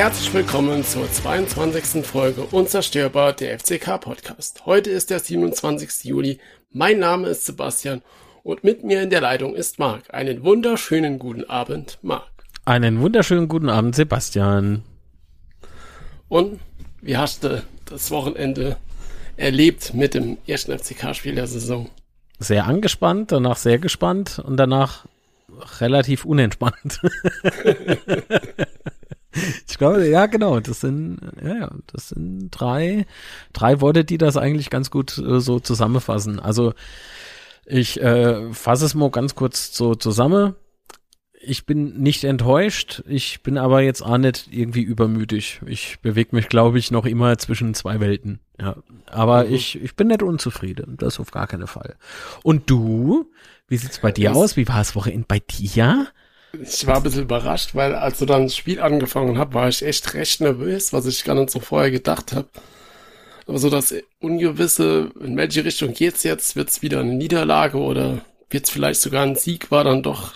Herzlich willkommen zur 22. Folge Unzerstörbar der FCK Podcast. Heute ist der 27. Juli. Mein Name ist Sebastian und mit mir in der Leitung ist Marc. Einen wunderschönen guten Abend, Marc. Einen wunderschönen guten Abend, Sebastian. Und wie hast du das Wochenende erlebt mit dem ersten FCK-Spiel der Saison? Sehr angespannt, danach sehr gespannt und danach relativ unentspannt. ich glaube, ja, genau. Das sind, ja, ja, das sind drei, drei Worte, die das eigentlich ganz gut äh, so zusammenfassen. Also ich äh, fasse es mal ganz kurz so zusammen. Ich bin nicht enttäuscht, ich bin aber jetzt auch nicht irgendwie übermütig. Ich bewege mich, glaube ich, noch immer zwischen zwei Welten. Ja, aber mhm. ich, ich bin nicht unzufrieden. Das auf gar keinen Fall. Und du? Wie sieht's bei dir das aus? Wie war das Wochenende bei dir? Ich war ein bisschen überrascht, weil als du dann das Spiel angefangen hast, war ich echt recht nervös, was ich gar nicht so vorher gedacht habe. Aber so das Ungewisse, in welche Richtung geht's jetzt? Wird's wieder eine Niederlage oder wird's vielleicht sogar ein Sieg? War dann doch,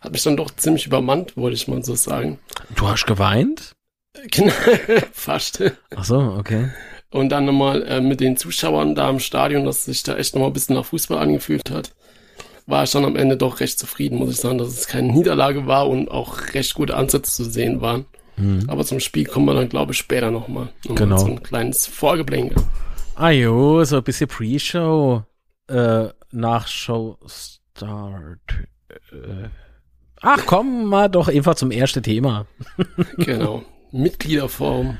hat mich dann doch ziemlich übermannt, wollte ich mal so sagen. Du hast geweint? Genau, fast. Ach so, okay. Und dann nochmal äh, mit den Zuschauern da im Stadion, dass sich da echt nochmal ein bisschen nach Fußball angefühlt hat war ich dann am Ende doch recht zufrieden, muss ich sagen, dass es keine Niederlage war und auch recht gute Ansätze zu sehen waren. Mhm. Aber zum Spiel kommen wir dann, glaube ich, später nochmal. Noch genau. So ein kleines Vorgeblänke. Ah jo, so ein bisschen Pre-Show, äh, Nachshow-Start. Äh. Ach komm, mal doch einfach zum ersten Thema. genau. Mitgliederform.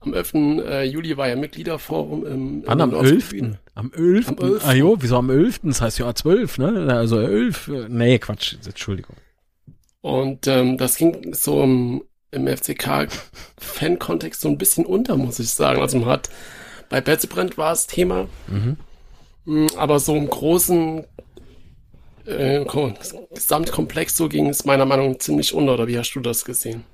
Am 11. Äh, Juli war ja Mitgliederforum im, Wann, am 11.? Am 11.? Am 11. Ah jo, wieso am 11.? Das heißt ja 12, ne? Also 11. Nee, Quatsch, Entschuldigung. Und ähm, das ging so im, im FCK-Fan-Kontext so ein bisschen unter, muss ich sagen. Also man hat bei Betzebrand war es Thema, mhm. Mm, aber so im großen äh, Gesamtkomplex so ging es meiner Meinung nach ziemlich unter. Oder wie hast du das gesehen?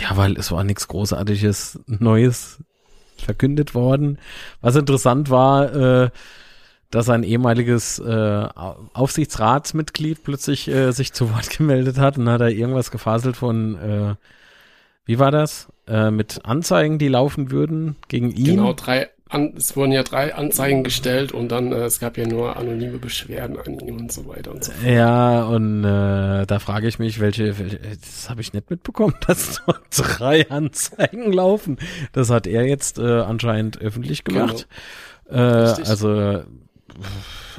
Ja, weil es war nichts Großartiges Neues verkündet worden. Was interessant war, äh, dass ein ehemaliges äh, Aufsichtsratsmitglied plötzlich äh, sich zu Wort gemeldet hat und hat er irgendwas gefaselt von, äh, wie war das? Äh, mit Anzeigen, die laufen würden gegen ihn. Genau, drei an, es wurden ja drei Anzeigen gestellt und dann, äh, es gab ja nur anonyme Beschwerden an ihn und so weiter und so fort. Ja, und äh, da frage ich mich, welche, welche das habe ich nicht mitbekommen, dass dort drei Anzeigen laufen. Das hat er jetzt äh, anscheinend öffentlich gemacht. Genau. Äh, also,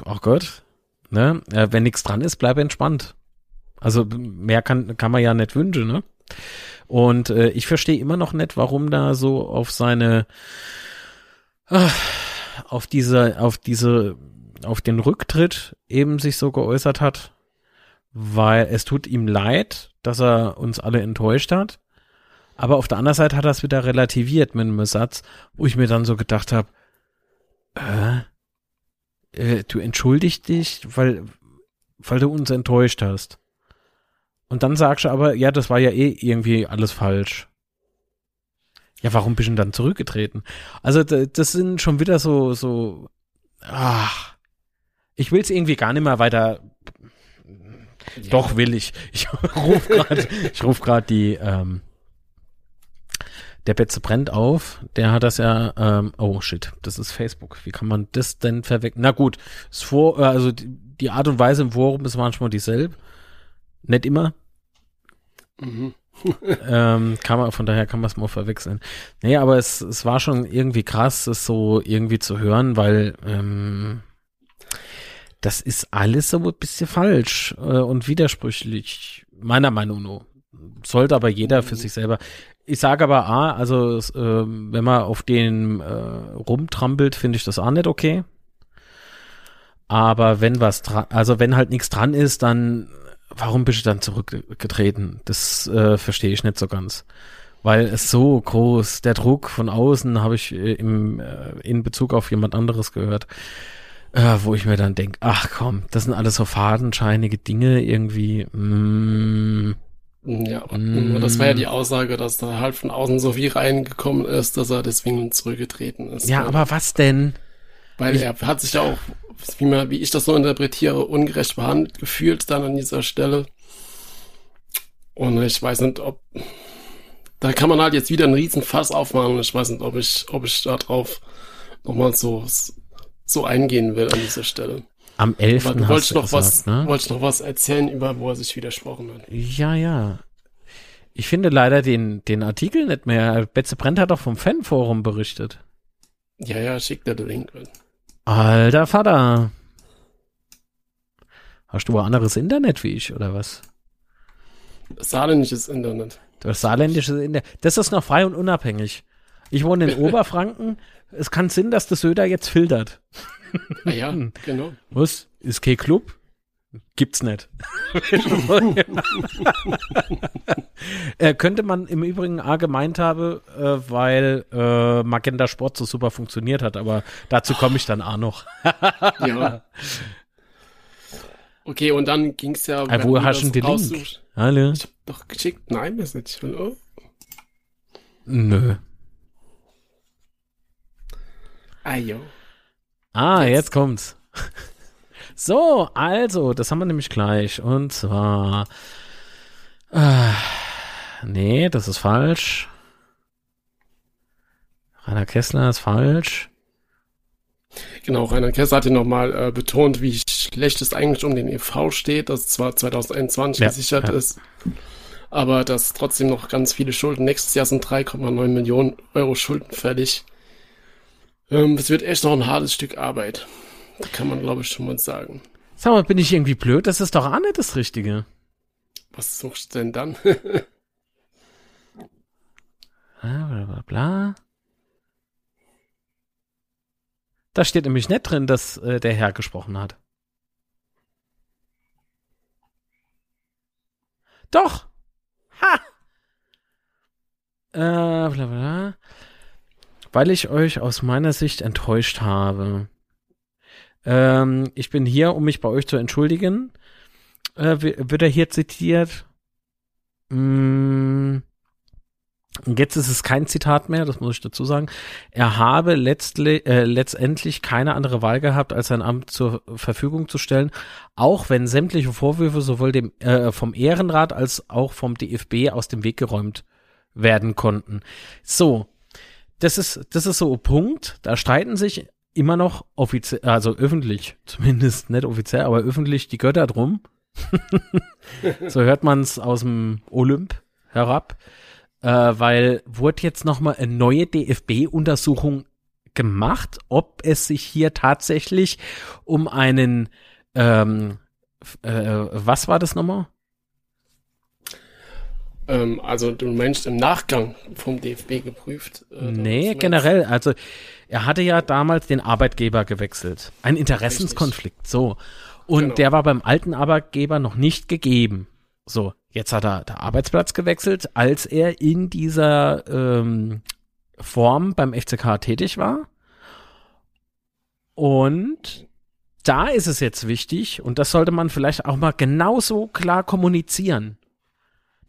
oh Gott, ne? Äh, wenn nichts dran ist, bleib entspannt. Also mehr kann, kann man ja nicht wünschen, ne? Und äh, ich verstehe immer noch nicht, warum da so auf seine auf diese, auf diese, auf den Rücktritt eben sich so geäußert hat, weil es tut ihm leid, dass er uns alle enttäuscht hat. Aber auf der anderen Seite hat er es wieder relativiert mit einem Satz, wo ich mir dann so gedacht habe, äh, äh, du entschuldigst dich, weil, weil du uns enttäuscht hast. Und dann sagst du aber, ja, das war ja eh irgendwie alles falsch. Ja, warum bist du dann zurückgetreten? Also das sind schon wieder so, so, ach, ich will es irgendwie gar nicht mehr weiter. Ja. Doch will ich. Ich rufe gerade, ich rufe gerade die, ähm, der Betze brennt auf. Der hat das ja, ähm, oh shit, das ist Facebook. Wie kann man das denn verwechseln? Na gut, ist vor, äh, also die, die Art und Weise im Forum ist manchmal dieselbe. Nicht immer. Mhm ähm, kann man, von daher kann man es mal verwechseln. Nee, aber es, es war schon irgendwie krass, es so irgendwie zu hören, weil ähm, das ist alles so ein bisschen falsch äh, und widersprüchlich, meiner Meinung nach. Sollte aber jeder für sich selber. Ich sage aber A, also äh, wenn man auf den äh, rumtrampelt, finde ich das auch nicht okay. Aber wenn was dran, also wenn halt nichts dran ist, dann warum bist du dann zurückgetreten? Das äh, verstehe ich nicht so ganz. Weil es so groß, der Druck von außen habe ich äh, im, äh, in Bezug auf jemand anderes gehört, äh, wo ich mir dann denke, ach komm, das sind alles so fadenscheinige Dinge irgendwie. Mm, ja, mm, das war ja die Aussage, dass da halt von außen so viel reingekommen ist, dass er deswegen zurückgetreten ist. Ja, aber was denn? Weil ich, er hat sich ja auch wie, man, wie ich das so interpretiere, ungerecht behandelt gefühlt dann an dieser Stelle. Und ich weiß nicht, ob, da kann man halt jetzt wieder einen riesen Fass aufmachen und ich weiß nicht, ob ich, ob ich da drauf nochmal so, so eingehen will an dieser Stelle. Am 11. Aber du wolltest noch gesagt, was, ne? wolltest noch was erzählen über, wo er sich widersprochen hat. Ja, ja. Ich finde leider den, den Artikel nicht mehr. Betze Brent hat doch vom Fanforum berichtet. Ja, ja, schick dir den Link. Alter Vater. Hast du ein anderes Internet wie ich, oder was? Saarländisches Internet. Du hast saarländisches Internet. Das ist noch frei und unabhängig. Ich wohne in Oberfranken. Es kann Sinn, dass das Söder jetzt filtert. Ja, genau. Was? Ist kein Club? Gibt's nicht. äh, könnte man im Übrigen A gemeint habe, äh, weil äh, Magenta Sport so super funktioniert hat, aber dazu komme ich dann auch noch. Ja. Okay, und dann ging's ja. Ah, wo hast du den Link? Hallo? Ich hab doch geschickt, nein, das nicht. Ich will, oh. Nö. Ah, jo. Ah, jetzt kommt's. So, also, das haben wir nämlich gleich. Und zwar. Äh, nee, das ist falsch. Rainer Kessler ist falsch. Genau, Rainer Kessler hat ja nochmal äh, betont, wie schlecht es eigentlich um den EV steht, dass zwar 2021 Ja, gesichert ja. ist, aber dass trotzdem noch ganz viele Schulden. Nächstes Jahr sind 3,9 Millionen Euro Schulden fällig. Ähm, es wird echt noch ein hartes Stück Arbeit. Da kann man, glaube ich, schon mal sagen. Sag mal, bin ich irgendwie blöd? Das ist doch auch nicht das Richtige. Was suchst du denn dann? Ah, Bla, bla, bla. Da steht nämlich nicht drin, dass äh, der Herr gesprochen hat. Doch! Ha! Äh, bla, bla. Weil ich euch aus meiner Sicht enttäuscht habe. Ähm, ich bin hier, um mich bei euch zu entschuldigen. Äh, wi- wird er hier zitiert? Mm, jetzt ist es kein Zitat mehr, das muss ich dazu sagen. Er habe letztli äh, letztendlich keine andere Wahl gehabt, als sein Amt zur Verfügung zu stellen, auch wenn sämtliche Vorwürfe sowohl dem, äh, vom Ehrenrat als auch vom DFB aus dem Weg geräumt werden konnten. So, das ist, das ist so ein Punkt, da streiten sich immer noch offiziell, also öffentlich, zumindest nicht offiziell, aber öffentlich die Götter drum. so hört man es aus dem Olymp herab äh, weil wurde jetzt noch mal eine neue DFB-Untersuchung gemacht, ob es sich hier tatsächlich um einen ähm, äh, was war das nochmal? ähm, also, du meinst im Nachgang vom DFB geprüft? Äh, Nee, generell. Also er hatte ja damals den Arbeitgeber gewechselt. Ein Interessenskonflikt. So. Und Genau. der war beim alten Arbeitgeber noch nicht gegeben. So, jetzt hat er den Arbeitsplatz gewechselt, als er in dieser ähm, Form beim FCK tätig war. Und da ist es jetzt wichtig, und das sollte man vielleicht auch mal genauso klar kommunizieren.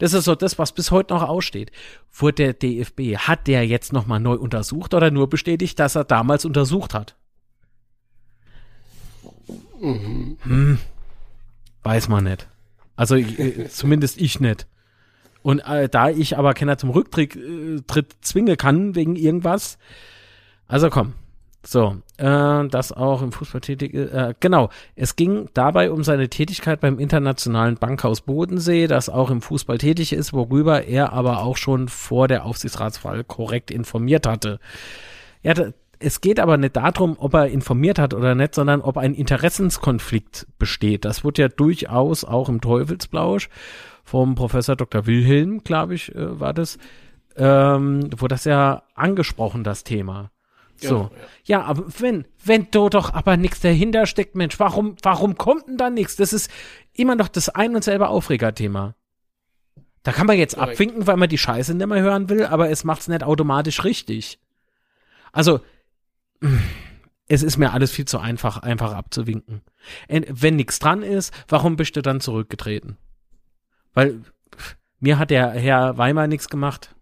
Das ist so das, was bis heute noch aussteht. Wurde der DFB, hat der jetzt nochmal neu untersucht oder nur bestätigt, dass er damals untersucht hat? Hm, weiß man nicht. Also äh, zumindest ich nicht. Und äh, da ich aber keiner zum Rücktritt äh, Tritt zwingen kann wegen irgendwas, also komm. So, äh, das auch im Fußball tätig, äh, genau. Es ging dabei um seine Tätigkeit beim Internationalen Bankhaus Bodensee, das auch im Fußball tätig ist, worüber er aber auch schon vor der Aufsichtsratswahl korrekt informiert hatte. Ja, es geht aber nicht darum, ob er informiert hat oder nicht, sondern ob ein Interessenskonflikt besteht. Das wird ja durchaus auch im Teufelsblausch vom Professor Dr. Wilhelm, glaube ich, äh, war das, ähm, wurde das ja angesprochen, das Thema. So. Genau, ja. Ja, aber wenn, wenn da doch aber nichts dahinter steckt, Mensch, warum, warum kommt denn da nichts? Das ist immer noch das ein und selbe Aufregerthema. Da kann man jetzt Korrekt. abwinken, weil man die Scheiße nicht mehr hören will, aber es macht's nicht automatisch richtig. Also, es ist mir alles viel zu einfach, einfach abzuwinken. En- Wenn nichts dran ist, warum bist du dann zurückgetreten? Weil mir hat der Herr Weimar nichts gemacht.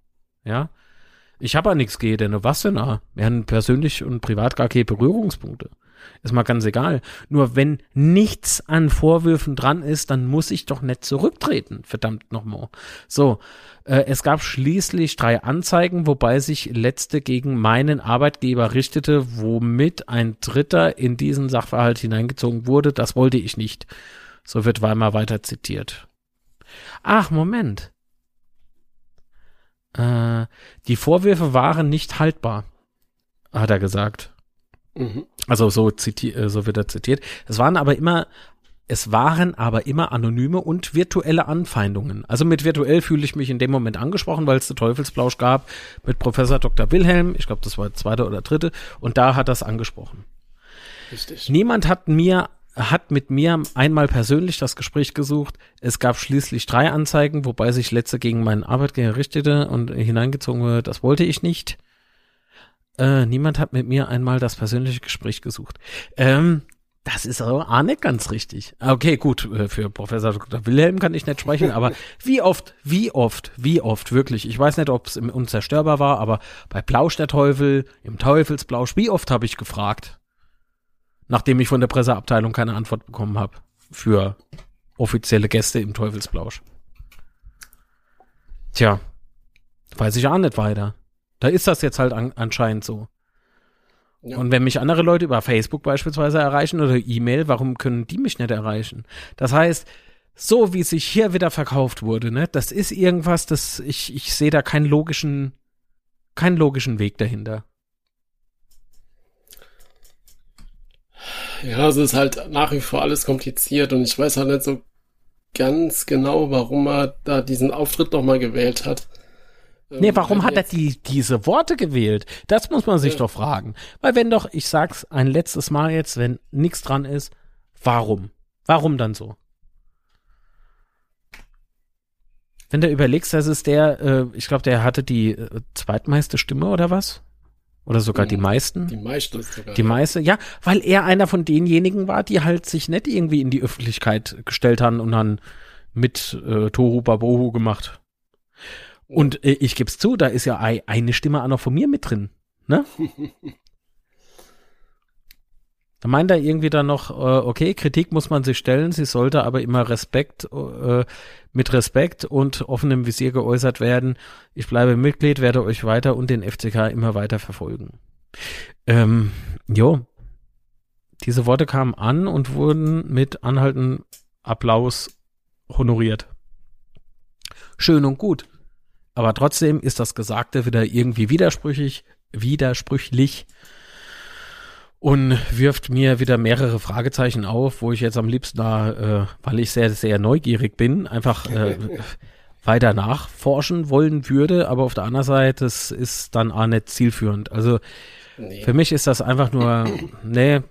Ja. Ich habe ja nichts gegen, denn was denn da? Wir haben persönlich und privat gar keine Berührungspunkte. Ist mal ganz egal. Nur wenn nichts an Vorwürfen dran ist, dann muss ich doch nicht zurücktreten. Verdammt nochmal. So, äh, es gab schließlich drei Anzeigen, wobei sich letzte gegen meinen Arbeitgeber richtete, womit ein Dritter in diesen Sachverhalt hineingezogen wurde. Das wollte ich nicht. So wird Weimar weiter zitiert. Ach, Moment. Äh, die Vorwürfe waren nicht haltbar, hat er gesagt. Mhm. Also so, äh, so wird er zitiert. Es waren aber immer, es waren aber immer anonyme und virtuelle Anfeindungen. Also mit virtuell fühle ich mich in dem Moment angesprochen, weil es den Teufelsplausch gab mit Professor Dr. Wilhelm. Ich glaube, das war der zweite oder dritte. Und da hat das angesprochen. Richtig. Niemand hat mir hat mit mir einmal persönlich das Gespräch gesucht. Es gab schließlich drei Anzeigen, wobei sich letzte gegen meinen Arbeitgeber richtete und hineingezogen wurde. Das wollte ich nicht. Äh, niemand hat mit mir einmal das persönliche Gespräch gesucht. Ähm, das ist aber auch nicht ganz richtig. Okay, gut, äh, für Professor Dr. Wilhelm kann ich nicht sprechen, aber wie oft, wie oft, wie oft, wirklich, ich weiß nicht, ob es im Unzerstörbar war, aber bei Plausch der Teufel, im Teufelsplausch, wie oft habe ich gefragt, nachdem ich von der Presseabteilung keine Antwort bekommen habe für offizielle Gäste im Teufelsplausch. Tja, weiß ich auch nicht weiter. Da ist das jetzt halt an, anscheinend so. Ja. Und wenn mich andere Leute über Facebook beispielsweise erreichen oder E-Mail, warum können die mich nicht erreichen? Das heißt, so wie sich hier wieder verkauft wurde, ne, das ist irgendwas, das ich ich sehe da keinen logischen keinen logischen Weg dahinter. Ja, also es ist halt nach wie vor alles kompliziert und ich weiß halt nicht so ganz genau, warum er da diesen Auftritt nochmal gewählt hat. Nee, warum hat er die, diese Worte gewählt? Das muss man sich ja. doch fragen. Weil wenn doch, ich sag's ein letztes Mal jetzt, wenn nichts dran ist, warum? Warum dann so? Wenn du überlegst, das ist der, äh, ich glaube, der hatte die äh, zweitmeiste Stimme oder was? Oder sogar die hm, meisten? Die meiste sogar. Die meiste, ja, weil er einer von denjenigen war, die halt sich nicht irgendwie in die Öffentlichkeit gestellt haben und dann mit äh, Tohu Babohu gemacht. Und äh, ich gebe es zu, da ist ja eine Stimme auch noch von mir mit drin. Ne? da meint er irgendwie dann noch, äh, okay, Kritik muss man sich stellen, sie sollte aber immer Respekt, äh, mit Respekt und offenem Visier geäußert werden. Ich bleibe Mitglied, werde euch weiter und den FCK immer weiter verfolgen. Ähm, jo, diese Worte kamen an und wurden mit anhaltendem Applaus honoriert. Schön und gut. Aber trotzdem ist das Gesagte wieder irgendwie widersprüchlich, widersprüchlich und wirft mir wieder mehrere Fragezeichen auf, wo ich jetzt am liebsten da, äh, weil ich sehr, sehr neugierig bin, einfach äh, weiter nachforschen wollen würde. Aber auf der anderen Seite, das ist dann auch nicht zielführend. Also nee. für mich ist das einfach nur, nee,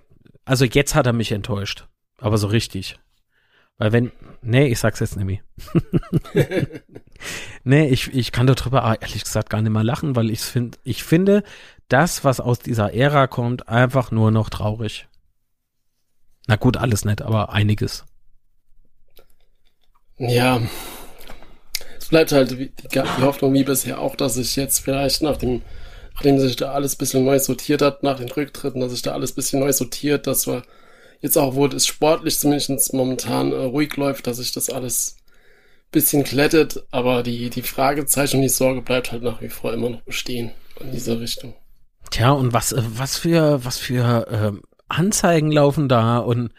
also jetzt hat er mich enttäuscht. Aber so richtig. Weil wenn, nee, ich sag's jetzt nämlich. nee, ich, ich kann darüber ehrlich gesagt gar nicht mehr lachen, weil ich finde, ich finde das, was aus dieser Ära kommt, einfach nur noch traurig. Na gut, alles nicht, aber einiges. Ja. Es bleibt halt die, Hoffnung wie bisher auch, dass sich jetzt vielleicht nach dem, nachdem sich da alles bisschen neu sortiert hat, nach den Rücktritten, dass sich da alles bisschen neu sortiert, dass wir jetzt auch, wo es sportlich zumindest momentan äh, ruhig läuft, dass sich das alles bisschen klettet, aber die, die Fragezeichen und die Sorge bleibt halt nach wie vor immer noch bestehen in dieser Richtung. Tja, und was, äh, was für, was für äh, Anzeigen laufen da und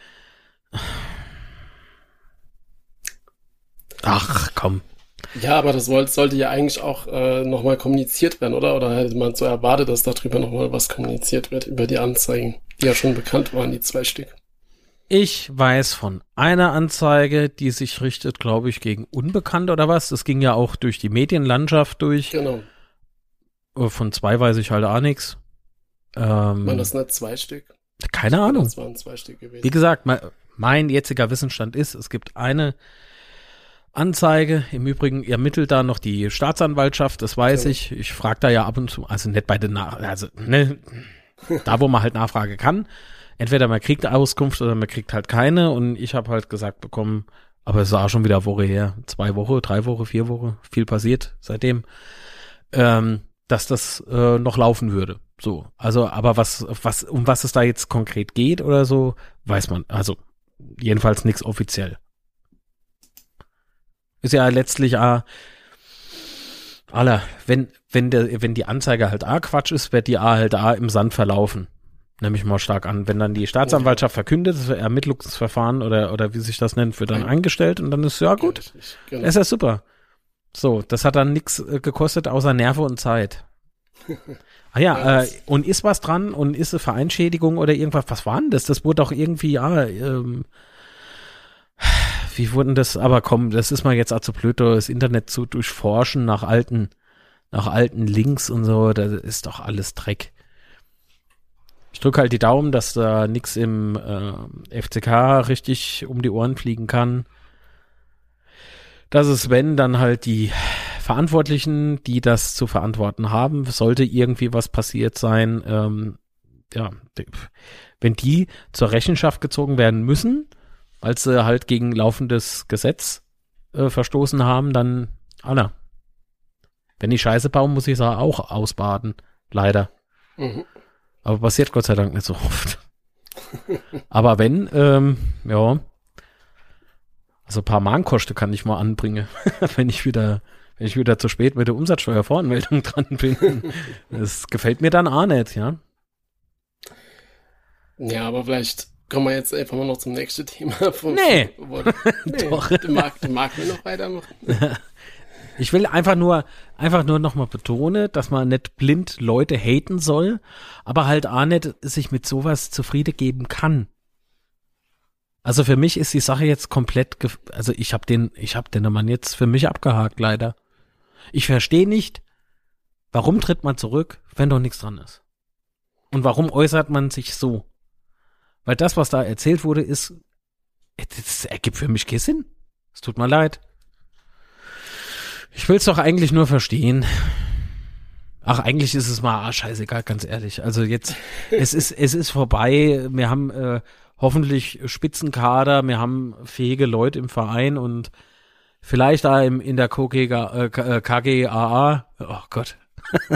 Ach, komm. Ja, aber das sollte ja eigentlich auch äh, nochmal kommuniziert werden, oder? Oder hätte man so erwartet, dass darüber nochmal was kommuniziert wird, über die Anzeigen, die ja schon bekannt waren, die zwei Stück? Ich weiß von einer Anzeige, die sich richtet, glaube ich, gegen Unbekannte oder was. Das ging ja auch durch die Medienlandschaft durch. Genau. Äh, von zwei weiß ich halt auch nichts. Ähm, waren das nicht zwei Stück? Keine Ahnung. Das waren zwei Stück gewesen. Wie gesagt, mein, mein jetziger Wissensstand ist, es gibt eine Anzeige. Im Übrigen ermittelt da noch die Staatsanwaltschaft, das weiß ja. ich. Ich frage da ja ab und zu, also nicht bei den Nach also ne, da wo man halt Nachfrage kann entweder man kriegt Auskunft oder man kriegt halt keine. Und ich habe halt gesagt bekommen, aber es war schon wieder Woche her, zwei Wochen, drei Wochen, vier Wochen, viel passiert seitdem. Ähm, dass das äh, noch laufen würde. So, also, aber was, was, um was es da jetzt konkret geht oder so, weiß man. Also jedenfalls nichts offiziell. Ist ja letztlich äh, aller, wenn, wenn der, wenn die Anzeige halt A Quatsch ist, wird die A halt A im Sand verlaufen. Nehme ich mal stark an. Wenn dann die Staatsanwaltschaft verkündet, das Ermittlungsverfahren oder, oder wie sich das nennt, wird dann eingestellt und dann ist ja gut. Genau. Ist ja super. So, das hat dann nichts äh, gekostet außer Nerven und Zeit. Ah ja, äh, und ist was dran und ist eine Vereinschädigung oder irgendwas? Was war denn das? Das wurde doch irgendwie, ja, ähm, wie wurden das, aber komm, das ist mal jetzt auch zu blöd, das Internet zu durchforschen nach alten, nach alten Links und so, das ist doch alles Dreck. Ich drücke halt die Daumen, dass da nichts im äh, FCK richtig um die Ohren fliegen kann. Dass es, wenn, dann halt die Verantwortlichen, die das zu verantworten haben, sollte irgendwie was passiert sein, ähm, ja, wenn die zur Rechenschaft gezogen werden müssen, weil sie halt gegen laufendes Gesetz äh, verstoßen haben, dann Anna. Wenn ich Scheiße baue, muss ich es auch ausbaden. Leider. Mhm. Aber passiert Gott sei Dank nicht so oft. Aber wenn, ähm, ja, also ein paar Mahnkosten kann ich mal anbringen, wenn ich wieder, wenn ich wieder zu spät mit der Umsatzsteuervoranmeldung dran bin. das gefällt mir dann auch nicht, ja. Ja, aber vielleicht kommen wir jetzt einfach mal noch zum nächsten Thema. Vom, nee. Wo, nee, Doch. Magst, du magst mir noch weitermachen. Ich will einfach nur, einfach nur nochmal betonen, dass man nicht blind Leute haten soll, aber halt auch nicht sich mit sowas zufrieden geben kann. Also für mich ist die Sache jetzt komplett, also ich habe den, ich habe den Mann jetzt für mich abgehakt, leider. Ich verstehe nicht, warum tritt man zurück, wenn doch nichts dran ist. Und warum äußert man sich so? Weil das, was da erzählt wurde, ist, das ergibt für mich keinen Sinn. Es tut mir leid. Ich will's doch eigentlich nur verstehen. Ach, eigentlich ist es mal ah, scheißegal, ganz ehrlich. Also jetzt, es ist, es ist vorbei. Wir haben äh, hoffentlich Spitzenkader, wir haben fähige Leute im Verein und vielleicht da im, in der KGA, äh, KGAA. Äh, oh Gott.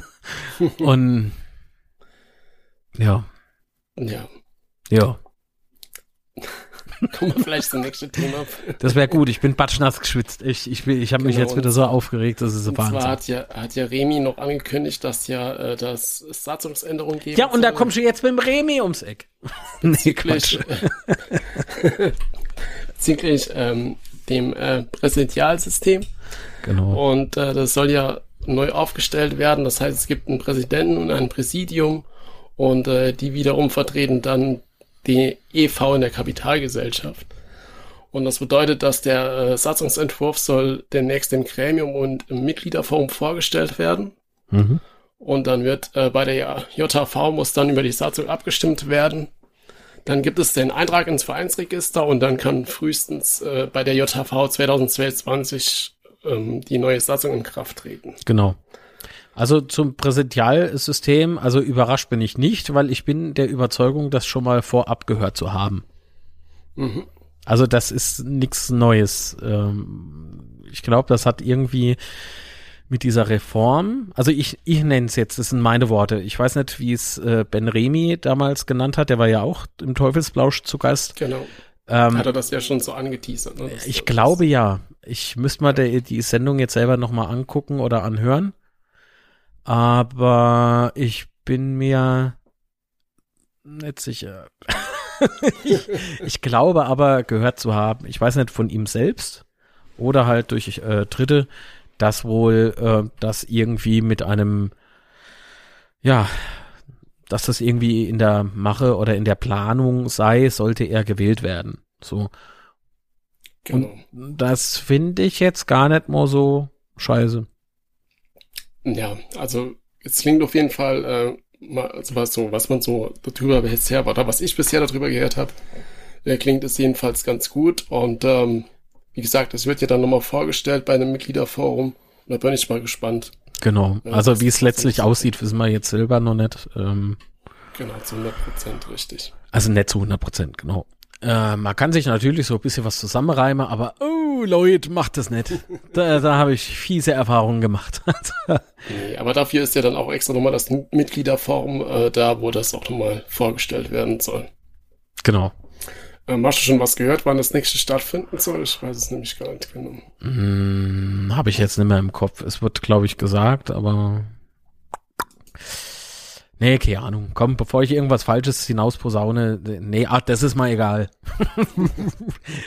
und ja. Ja. Ja. Kommen wir vielleicht zum nächsten Thema. Das wäre gut. Ich bin batschnass geschwitzt. Ich, ich, ich habe mich genau, jetzt wieder so aufgeregt, das ist so Wahnsinn. Zwar hat ja, hat ja Remi noch angekündigt, dass ja äh, das Satzungsänderung geben Ja, und da kommst du jetzt mit dem Remi ums Eck. nee, Quatsch. bezüglich ähm, dem äh, Präsidialsystem. Genau. Und äh, das soll ja neu aufgestellt werden. Das heißt, es gibt einen Präsidenten und ein Präsidium und äh, die wiederum vertreten dann die EV in der Kapitalgesellschaft. Und das bedeutet, dass der äh, Satzungsentwurf soll demnächst im Gremium und im Mitgliederforum vorgestellt werden. Mhm. Und dann wird äh, bei der JHV muss dann über die Satzung abgestimmt werden. Dann gibt es den Eintrag ins Vereinsregister und dann kann frühestens äh, bei der JHV 2022 ähm, die neue Satzung in Kraft treten. Genau. Also zum Präsidialsystem, also überrascht bin ich nicht, weil ich bin der Überzeugung, das schon mal vorab gehört zu haben. Mhm. Also das ist nichts Neues. Ähm, ich glaube, das hat irgendwie mit dieser Reform, also ich, ich nenne es jetzt, das sind meine Worte. Ich weiß nicht, wie es äh, Ben Remy damals genannt hat, der war ja auch im Teufelsblausch zu Gast. Genau. Ähm, hat er das ja schon so angeteasert. Ne? Ich glaube ja. Ich müsste mal der, die Sendung jetzt selber nochmal angucken oder anhören aber ich bin mir nicht sicher. ich, ich, glaube aber gehört zu haben, ich weiß nicht von ihm selbst oder halt durch äh, Dritte, dass wohl äh, das irgendwie mit einem, ja, dass das irgendwie in der Mache oder in der Planung sei, sollte er gewählt werden. So. Genau. Und das finde ich jetzt gar nicht mal so scheiße. Ja, also es klingt auf jeden Fall äh, mal, also was so, was man so darüber bisher oder was ich bisher darüber gehört habe, äh, klingt es jedenfalls ganz gut. Und ähm, wie gesagt, es wird ja dann nochmal vorgestellt bei einem Mitgliederforum. Da bin ich mal gespannt. Genau. Ja, also wie es letztlich aussieht, wissen wir jetzt selber noch nicht. Ähm, genau, zu 100 Prozent richtig. Also nicht zu 100 Prozent, genau. Äh, man kann sich natürlich so ein bisschen was zusammenreimen, aber oh Leute, macht das nicht. Da, da habe ich fiese Erfahrungen gemacht. nee, aber dafür ist ja dann auch extra nochmal das Mitgliederforum äh, da, wo das auch nochmal vorgestellt werden soll. Genau. Ähm, hast du schon was gehört, wann das nächste stattfinden soll? Ich weiß es nämlich gar nicht genau. Hm, habe ich jetzt nicht mehr im Kopf. Es wird, glaube ich, gesagt, aber Nee, keine Ahnung. Komm, bevor ich irgendwas Falsches hinaus posaune, nee, ach, das ist mal egal.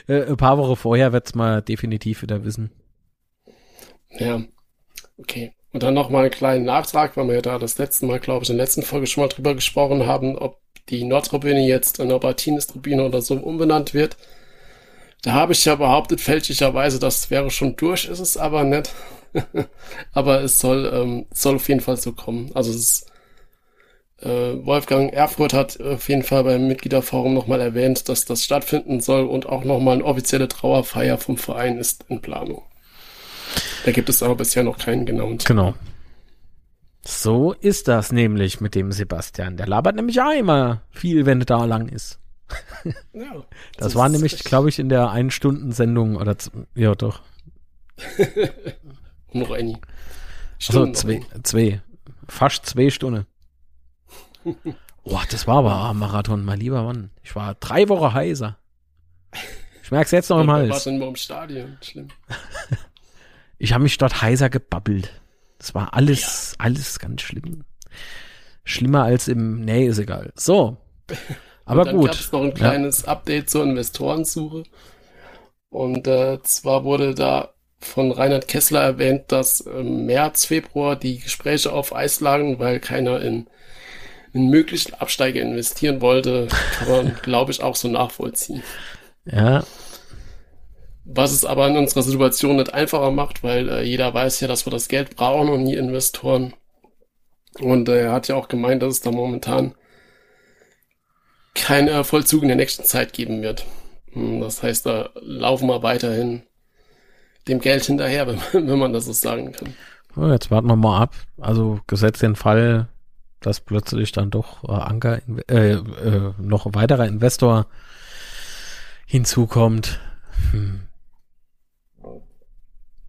Äh, ein paar Wochen vorher wird's mal definitiv wieder wissen. Ja, okay. Und dann noch mal einen kleinen Nachtrag, weil wir ja da das letzte Mal, glaube ich, in der letzten Folge schon mal drüber gesprochen haben, ob die Nordtribüne jetzt in Albertines-Tribüne oder so umbenannt wird. Da habe ich ja behauptet, fälschlicherweise, das wäre schon durch, ist es aber nicht. aber es soll, ähm, soll auf jeden Fall so kommen. Also es ist Wolfgang Erfurt hat auf jeden Fall beim Mitgliederforum nochmal erwähnt, dass das stattfinden soll und auch nochmal eine offizielle Trauerfeier vom Verein ist in Planung. Da gibt es aber bisher noch keinen genauen. Genau. So ist das nämlich mit dem Sebastian. Der labert nämlich auch immer viel, wenn er da lang ist. Ja, das, das war nämlich, glaube ich, in der Ein-Stunden-Sendung oder, ja, doch. noch eine. Also zwei, zwei. Fast zwei Stunden. Boah, das war aber ein Marathon, mein lieber Mann. Ich war drei Wochen heiser. Ich merke es jetzt noch im Hals. Warst du im Stadion? Schlimm. ich habe mich dort heiser gebabbelt. Das war alles, ja. alles ganz schlimm. Schlimmer als im, nee, ist egal. So. Aber dann gut. gab es noch ein kleines ja. Update zur Investorensuche. Und äh, zwar wurde da von Reinhard Kessler erwähnt, dass im März, Februar die Gespräche auf Eis lagen, weil keiner in in möglichen Absteiger investieren wollte, kann man, glaube ich, auch so nachvollziehen. Ja. Was es aber in unserer Situation nicht einfacher macht, weil äh, jeder weiß ja, dass wir das Geld brauchen und nie Investoren. Und äh, er hat ja auch gemeint, dass es da momentan keinen äh, Vollzug in der nächsten Zeit geben wird. Hm, das heißt, da laufen wir weiterhin dem Geld hinterher, wenn, wenn man das so sagen kann. Jetzt warten wir mal ab. Also gesetzt den Fall, dass plötzlich dann doch äh, Anker, äh, äh, noch ein weiterer Investor hinzukommt. Hm.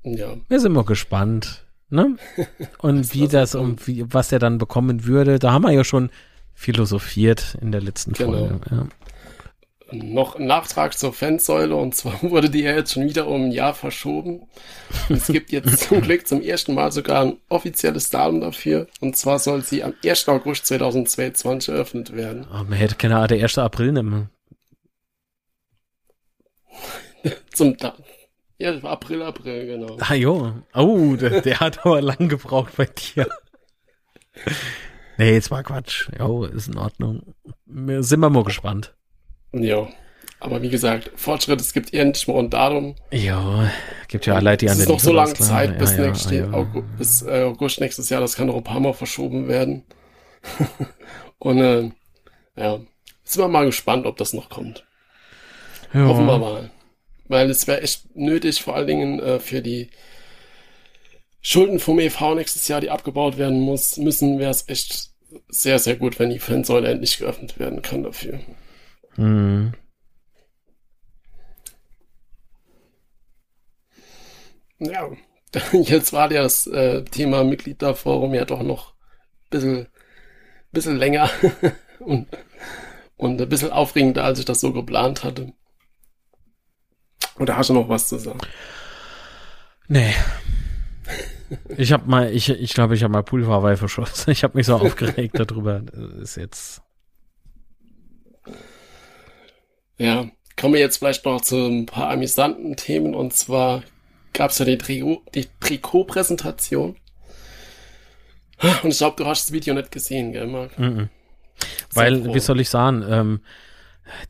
Ja. Wir sind mal gespannt, ne? Und wie das und wie, was er dann bekommen würde. Da haben wir ja schon philosophiert in der letzten genau. Folge. Ja noch ein Nachtrag zur Fansäule und zwar wurde die ja jetzt schon wieder um ein Jahr verschoben. Es gibt jetzt zum Glück zum ersten Mal sogar ein offizielles Datum dafür und zwar soll sie am 1. August 2022 eröffnet werden. Oh, man hätte keine Ahnung, der 1. April nehmen. zum da ja, April, April, genau. Ah jo. Oh, der, der hat aber lang gebraucht bei dir. Nee, jetzt war Quatsch. Jo, ist in Ordnung. Sind wir mal gespannt. Ja. Aber wie gesagt, Fortschritt, es gibt endlich mal ein Datum. Ja, gibt ja alle, die an Es ist noch so lange Zeit bis, ja, nächste, ja, August, bis äh, August nächstes Jahr, das kann noch ein paar Mal verschoben werden. Und äh, ja, sind wir mal gespannt, ob das noch kommt. Ja. Hoffen wir mal. Weil es wäre echt nötig, vor allen Dingen äh, für die Schulden vom EV nächstes Jahr, die abgebaut werden muss, müssen, wäre es echt sehr, sehr gut, wenn die Fansäule endlich geöffnet werden kann dafür. Mhm. Ja, jetzt war das äh, Thema Mitgliederforum ja doch noch ein bisschen, bisschen länger und, und ein bisschen aufregender, als ich das so geplant hatte. Oder hast du noch was zu sagen? Nee. Ich habe mal, ich, ich glaube, ich habe mal Pulverweih verschossen. Ich habe mich so aufgeregt darüber. Das ist jetzt Ja, kommen wir jetzt vielleicht noch zu ein paar amüsanten Themen und zwar gab es ja die, Trikot, die Trikot-Präsentation. Und ich glaube, du hast das Video nicht gesehen, gell, Marc? Mm -mm. Weil, wie soll ich sagen, ähm,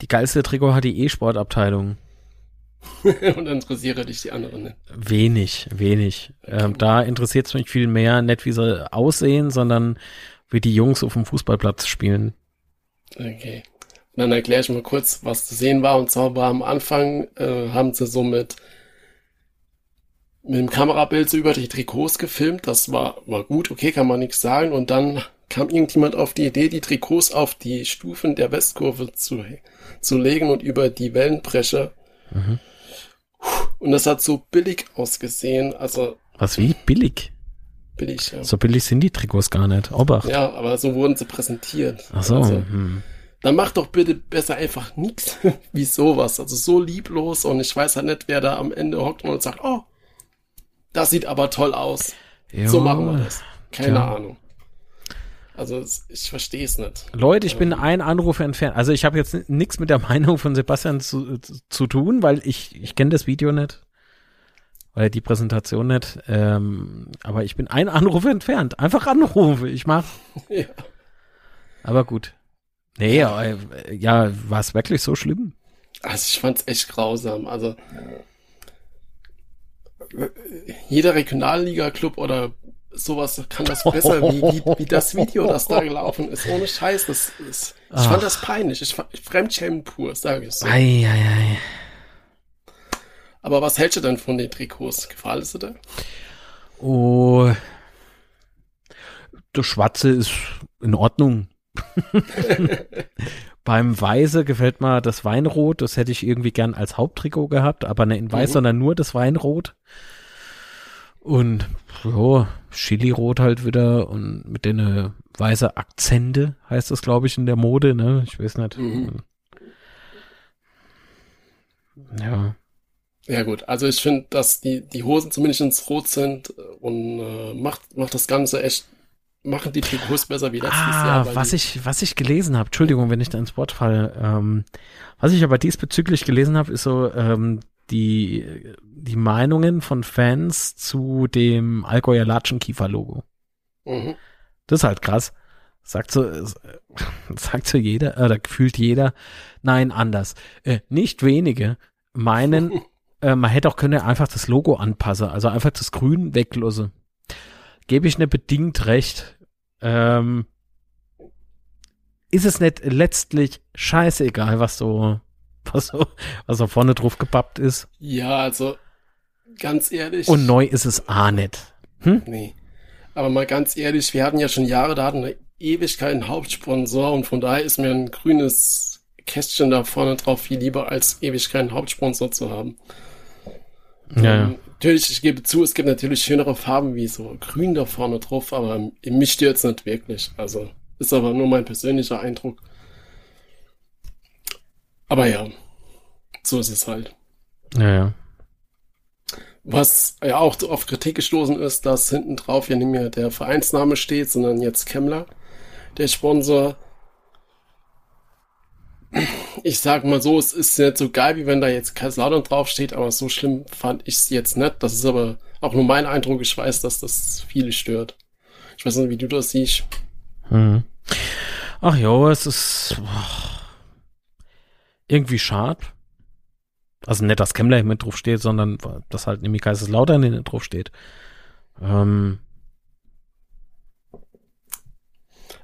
die geilste Trikot hat die E-Sport-Abteilung. und interessiere dich die anderen nicht. Wenig, wenig. Okay. Ähm, da interessiert es mich viel mehr, nicht wie sie aussehen, sondern wie die Jungs auf dem Fußballplatz spielen. Okay. Dann erkläre ich mal kurz, was zu sehen war. Und zwar war am Anfang, äh, haben sie so mit, mit dem Kamerabild so über die Trikots gefilmt. Das war, war gut, okay, kann man nichts sagen. Und dann kam irgendjemand auf die Idee, die Trikots auf die Stufen der Westkurve zu, zu legen und über die Wellenbrecher. Mhm. Und das hat so billig ausgesehen. Also. Was wie? Billig? Billig, ja. So billig sind die Trikots gar nicht. Obacht. Ja, aber so wurden sie präsentiert. Ach so. Also, hm. Dann mach doch bitte besser einfach nichts wie sowas. Also so lieblos und ich weiß halt nicht, wer da am Ende hockt und sagt, oh, das sieht aber toll aus. Jo. So machen wir das. Keine Tja. Ahnung. Also ich verstehe es nicht. Leute, ich bin ein Anruf entfernt. Also ich habe jetzt nichts mit der Meinung von Sebastian zu, zu, tun, weil ich, ich kenne das Video nicht. Oder die Präsentation nicht. Ähm, aber ich bin ein Anruf entfernt. Einfach anrufe. Ich mach. Ja. Aber gut. Nee, ja, äh, ja war es wirklich so schlimm? Also ich fand's echt grausam. Also jeder Regionalliga-Club oder sowas kann das besser, wie, wie, wie das Video, das da gelaufen ist. Ohne Scheiß, das ist, ich Ach. fand das peinlich. Ich fand Fremdschämen pur, sage ich so. Ei, ei, ei. Aber was hältst du denn von den Trikots? Gefallen sie dir? Oh. Das Schwarze ist in Ordnung. Beim Weiße gefällt mir das Weinrot. Das hätte ich irgendwie gern als Haupttrikot gehabt, aber nicht in Weiß, Mhm. sondern nur das Weinrot. Und ja, Chili-Rot halt wieder und mit den äh, weiße Akzente heißt das, glaube ich, in der Mode, ne? Ich weiß nicht. Mhm. Ja. Ja gut, also ich finde, dass die, die Hosen zumindest ins Rot sind und äh, macht, macht das Ganze echt, machen die Trikots besser wie letztes Ah, Jahr. was ich, was ich gelesen habe, Entschuldigung, wenn ich da ins Wort falle, ähm, was ich aber diesbezüglich gelesen habe, ist so ähm, die, die Meinungen von Fans zu dem Allgäuer Latschenkiefer-Logo. Mhm. Das ist halt krass. Sagt so, äh, sagt so jeder, oder gefühlt jeder, nein, anders. Äh, nicht wenige meinen, äh, man hätte auch können einfach das Logo anpassen, also einfach das Grün weglassen. Gebe ich nicht bedingt recht. Ähm, ist es nicht letztlich scheißegal, was so, was so, was so vorne drauf gepappt ist? Ja, also ganz ehrlich. Und neu ist es auch nicht. Hm? Nee. Aber mal ganz ehrlich, wir hatten ja schon Jahre, da hatten wir Ewigkeit einen Hauptsponsor und von daher ist mir ein grünes Kästchen da vorne drauf viel lieber, als ewig keinen Hauptsponsor zu haben. Ja, ja. Ähm, Natürlich, ich gebe zu, es gibt natürlich schönere Farben wie so grün da vorne drauf, aber mich stört's nicht wirklich. Also, ist aber nur mein persönlicher Eindruck. Aber ja, so ist es halt. Ja, ja. Was ja auch auf Kritik gestoßen ist, dass hinten drauf ja nicht mehr der Vereinsname steht, sondern jetzt Kemmler, der Sponsor. Ich sag mal so, es ist nicht so geil, wie wenn da jetzt Kaiserslautern draufsteht, aber so schlimm fand ich es jetzt nicht. Das ist aber auch nur mein Eindruck. Ich weiß, dass das viele stört. Ich weiß nicht, wie du das siehst. Hm. Ach ja, es ist boah, irgendwie schade. Also nicht, dass Kemmler mit drauf steht, sondern dass halt nämlich Kaiserslautern nicht drauf steht. Ähm,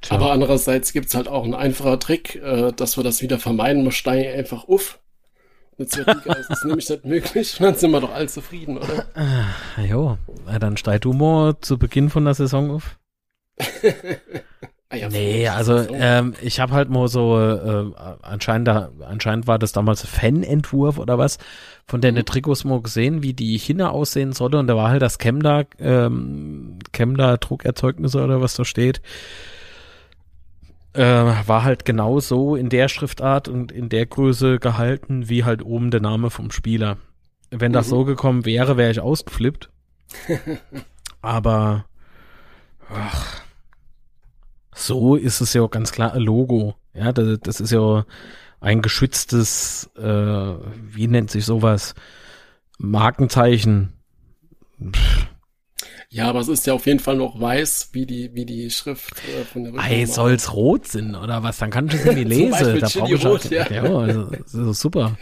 tja. Aber andererseits gibt's halt auch einen einfacher Trick, äh, dass wir das wieder vermeiden. Wir steigen einfach. Eine zweite Liga ist es nämlich nicht möglich. Und dann sind wir doch alle zufrieden, oder? Ah, jo, ja, dann steigt du mal zu Beginn von der Saison auf. Ah ja, Nee, also so. ähm, ich habe halt mal so, äh, anscheinend, da, anscheinend war das damals Fan-Entwurf oder was, von der Mhm. Trikots mal gesehen, wie die China aussehen solle und da war halt das Chemda, ähm, Chemda Druckerzeugnisse oder was da steht, äh, war halt genau so in der Schriftart und in der Größe gehalten, wie halt oben der Name vom Spieler. Wenn das Mhm. so gekommen wäre, wäre ich ausgeflippt. Aber ach, so ist es ja auch ganz klar ein Logo. Ja, das, das ist ja ein geschütztes, äh, wie nennt sich sowas? Markenzeichen. Pff, Ja, aber es ist ja auf jeden Fall noch weiß, wie die, wie die Schrift äh, von der Ei, Rücknummer. soll's rot sein, oder was? Dann kann ich es nicht Zum lesen. Beispiel Da brauche ich rot, ja. ja. also, ist super.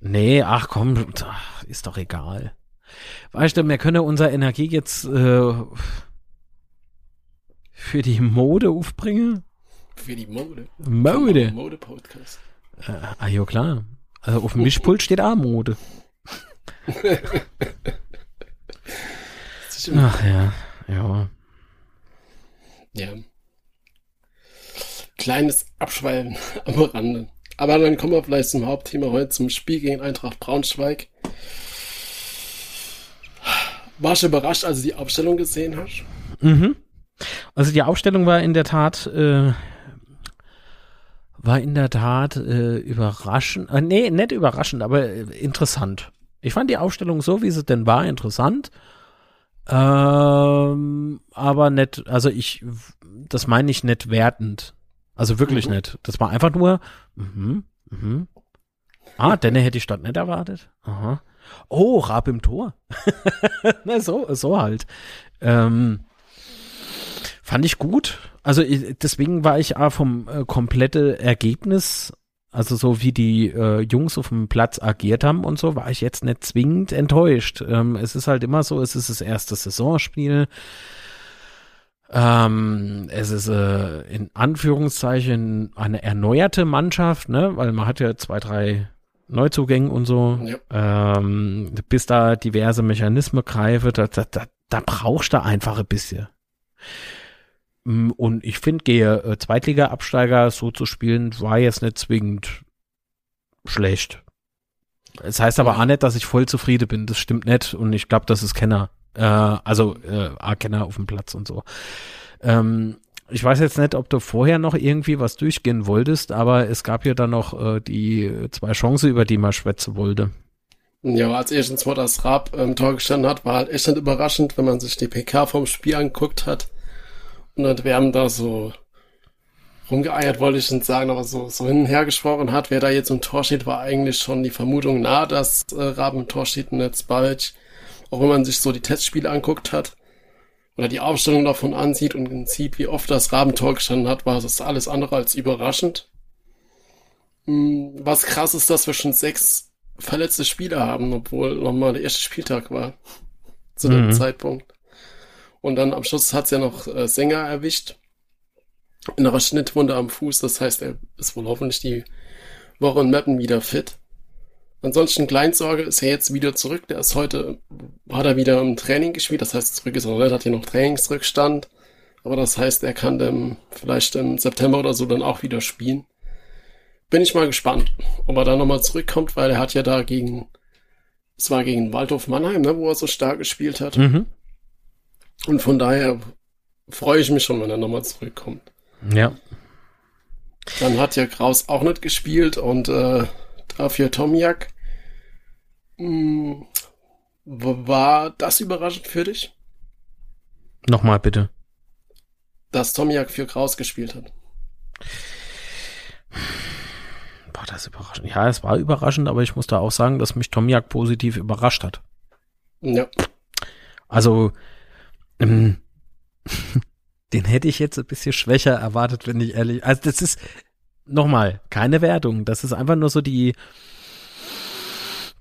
Nee, ach komm, ist doch egal. Weißt du, wir können unsere Energie jetzt äh, für die Mode aufbringen. Für die Mode. Mode. Mode-Podcast. Äh, ah, ja, klar. Also auf dem Mischpult steht auch Mode. Sicher. Ach ja, ja. Ja. kleines Abschweifen am Rande. Aber dann kommen wir vielleicht zum Hauptthema heute, zum Spiel gegen Eintracht Braunschweig. Warst du überrascht, als du die Aufstellung gesehen hast? Mhm. Also die Aufstellung war in der Tat, äh, war in der Tat äh, überraschend. Äh, nee, nicht überraschend, aber äh, interessant. Ich fand die Aufstellung so, wie sie denn war, interessant. Ähm, aber nicht, also ich, das meine ich nicht wertend. Also wirklich mhm. nicht. Das war einfach nur, mhm, mhm. Ah, Denne hätte ich statt nicht erwartet. Aha. Oh, Rab im Tor. Na, so, so halt. Ähm, fand ich gut. Also deswegen war ich auch vom äh, komplette Ergebnis, also so wie die äh, Jungs auf dem Platz agiert haben und so, war ich jetzt nicht zwingend enttäuscht. Ähm, es ist halt immer so, es ist das erste Saisonspiel. Ähm, es ist äh, in Anführungszeichen eine erneuerte Mannschaft, ne, weil man hat ja zwei, drei Neuzugänge und so, ja. ähm, bis da diverse Mechanismen greifen, da, da, da, da brauchst du einfach ein bisschen. Mm, und ich finde, gehe äh, Zweitliga-Absteiger so zu spielen, war jetzt nicht zwingend schlecht. Es das heißt aber auch nicht, dass ich voll zufrieden bin. Das stimmt nicht. Und ich glaube, das ist Kenner. Äh, also äh, A-Kenner auf dem Platz und so. Ähm, ich weiß jetzt nicht, ob du vorher noch irgendwie was durchgehen wolltest, aber es gab ja dann noch äh, die zwei Chancen, über die man schwätzen wollte. Ja, als erstens mal das Raab im Tor gestanden hat, war halt echt nicht überraschend, wenn man sich die PK vom Spiel anguckt hat. Und wir haben da so rumgeeiert, wollte ich nicht sagen, aber so, so hin und her gesprochen hat, wer da jetzt im Tor steht, war eigentlich schon die Vermutung nah, dass äh, Raab im Tor steht und jetzt Balic. Auch wenn man sich so die Testspiele anguckt hat oder die Aufstellung davon ansieht und sieht, wie oft das Rabentor gestanden hat, war das alles andere als überraschend. Hm, was krass ist, dass wir schon sechs verletzte Spieler haben, obwohl nochmal der erste Spieltag war. Zu dem mhm. Zeitpunkt. Und dann am Schluss hat's ja noch äh, Sänger erwischt. Innerer Schnittwunde am Fuß, das heißt, er ist wohl hoffentlich die Woche in Mappen wieder fit. Ansonsten Kleinsorge ist ja jetzt wieder zurück. Der ist heute, hat er wieder im Training gespielt. Das heißt, zurück ist er nicht, hat hier noch Trainingsrückstand. Aber das heißt, er kann dann vielleicht im September oder so dann auch wieder spielen. Bin ich mal gespannt, ob er da nochmal zurückkommt, weil er hat ja da gegen, es war gegen Waldhof Mannheim, ne, wo er so stark gespielt hat. Mhm. Und von daher freue ich mich schon, wenn er nochmal zurückkommt. Ja. Dann hat ja Kraus auch nicht gespielt und äh, dafür Tomiak. Hm, war das überraschend für dich? Nochmal bitte. Dass Tomiak für Kraus gespielt hat. War das überraschend? Ja, es war überraschend, aber ich muss da auch sagen, dass mich Tomiak positiv überrascht hat. Ja. Also, ähm, den hätte ich jetzt ein bisschen schwächer erwartet, wenn ich ehrlich. Also das ist nochmal keine Wertung. Das ist einfach nur so die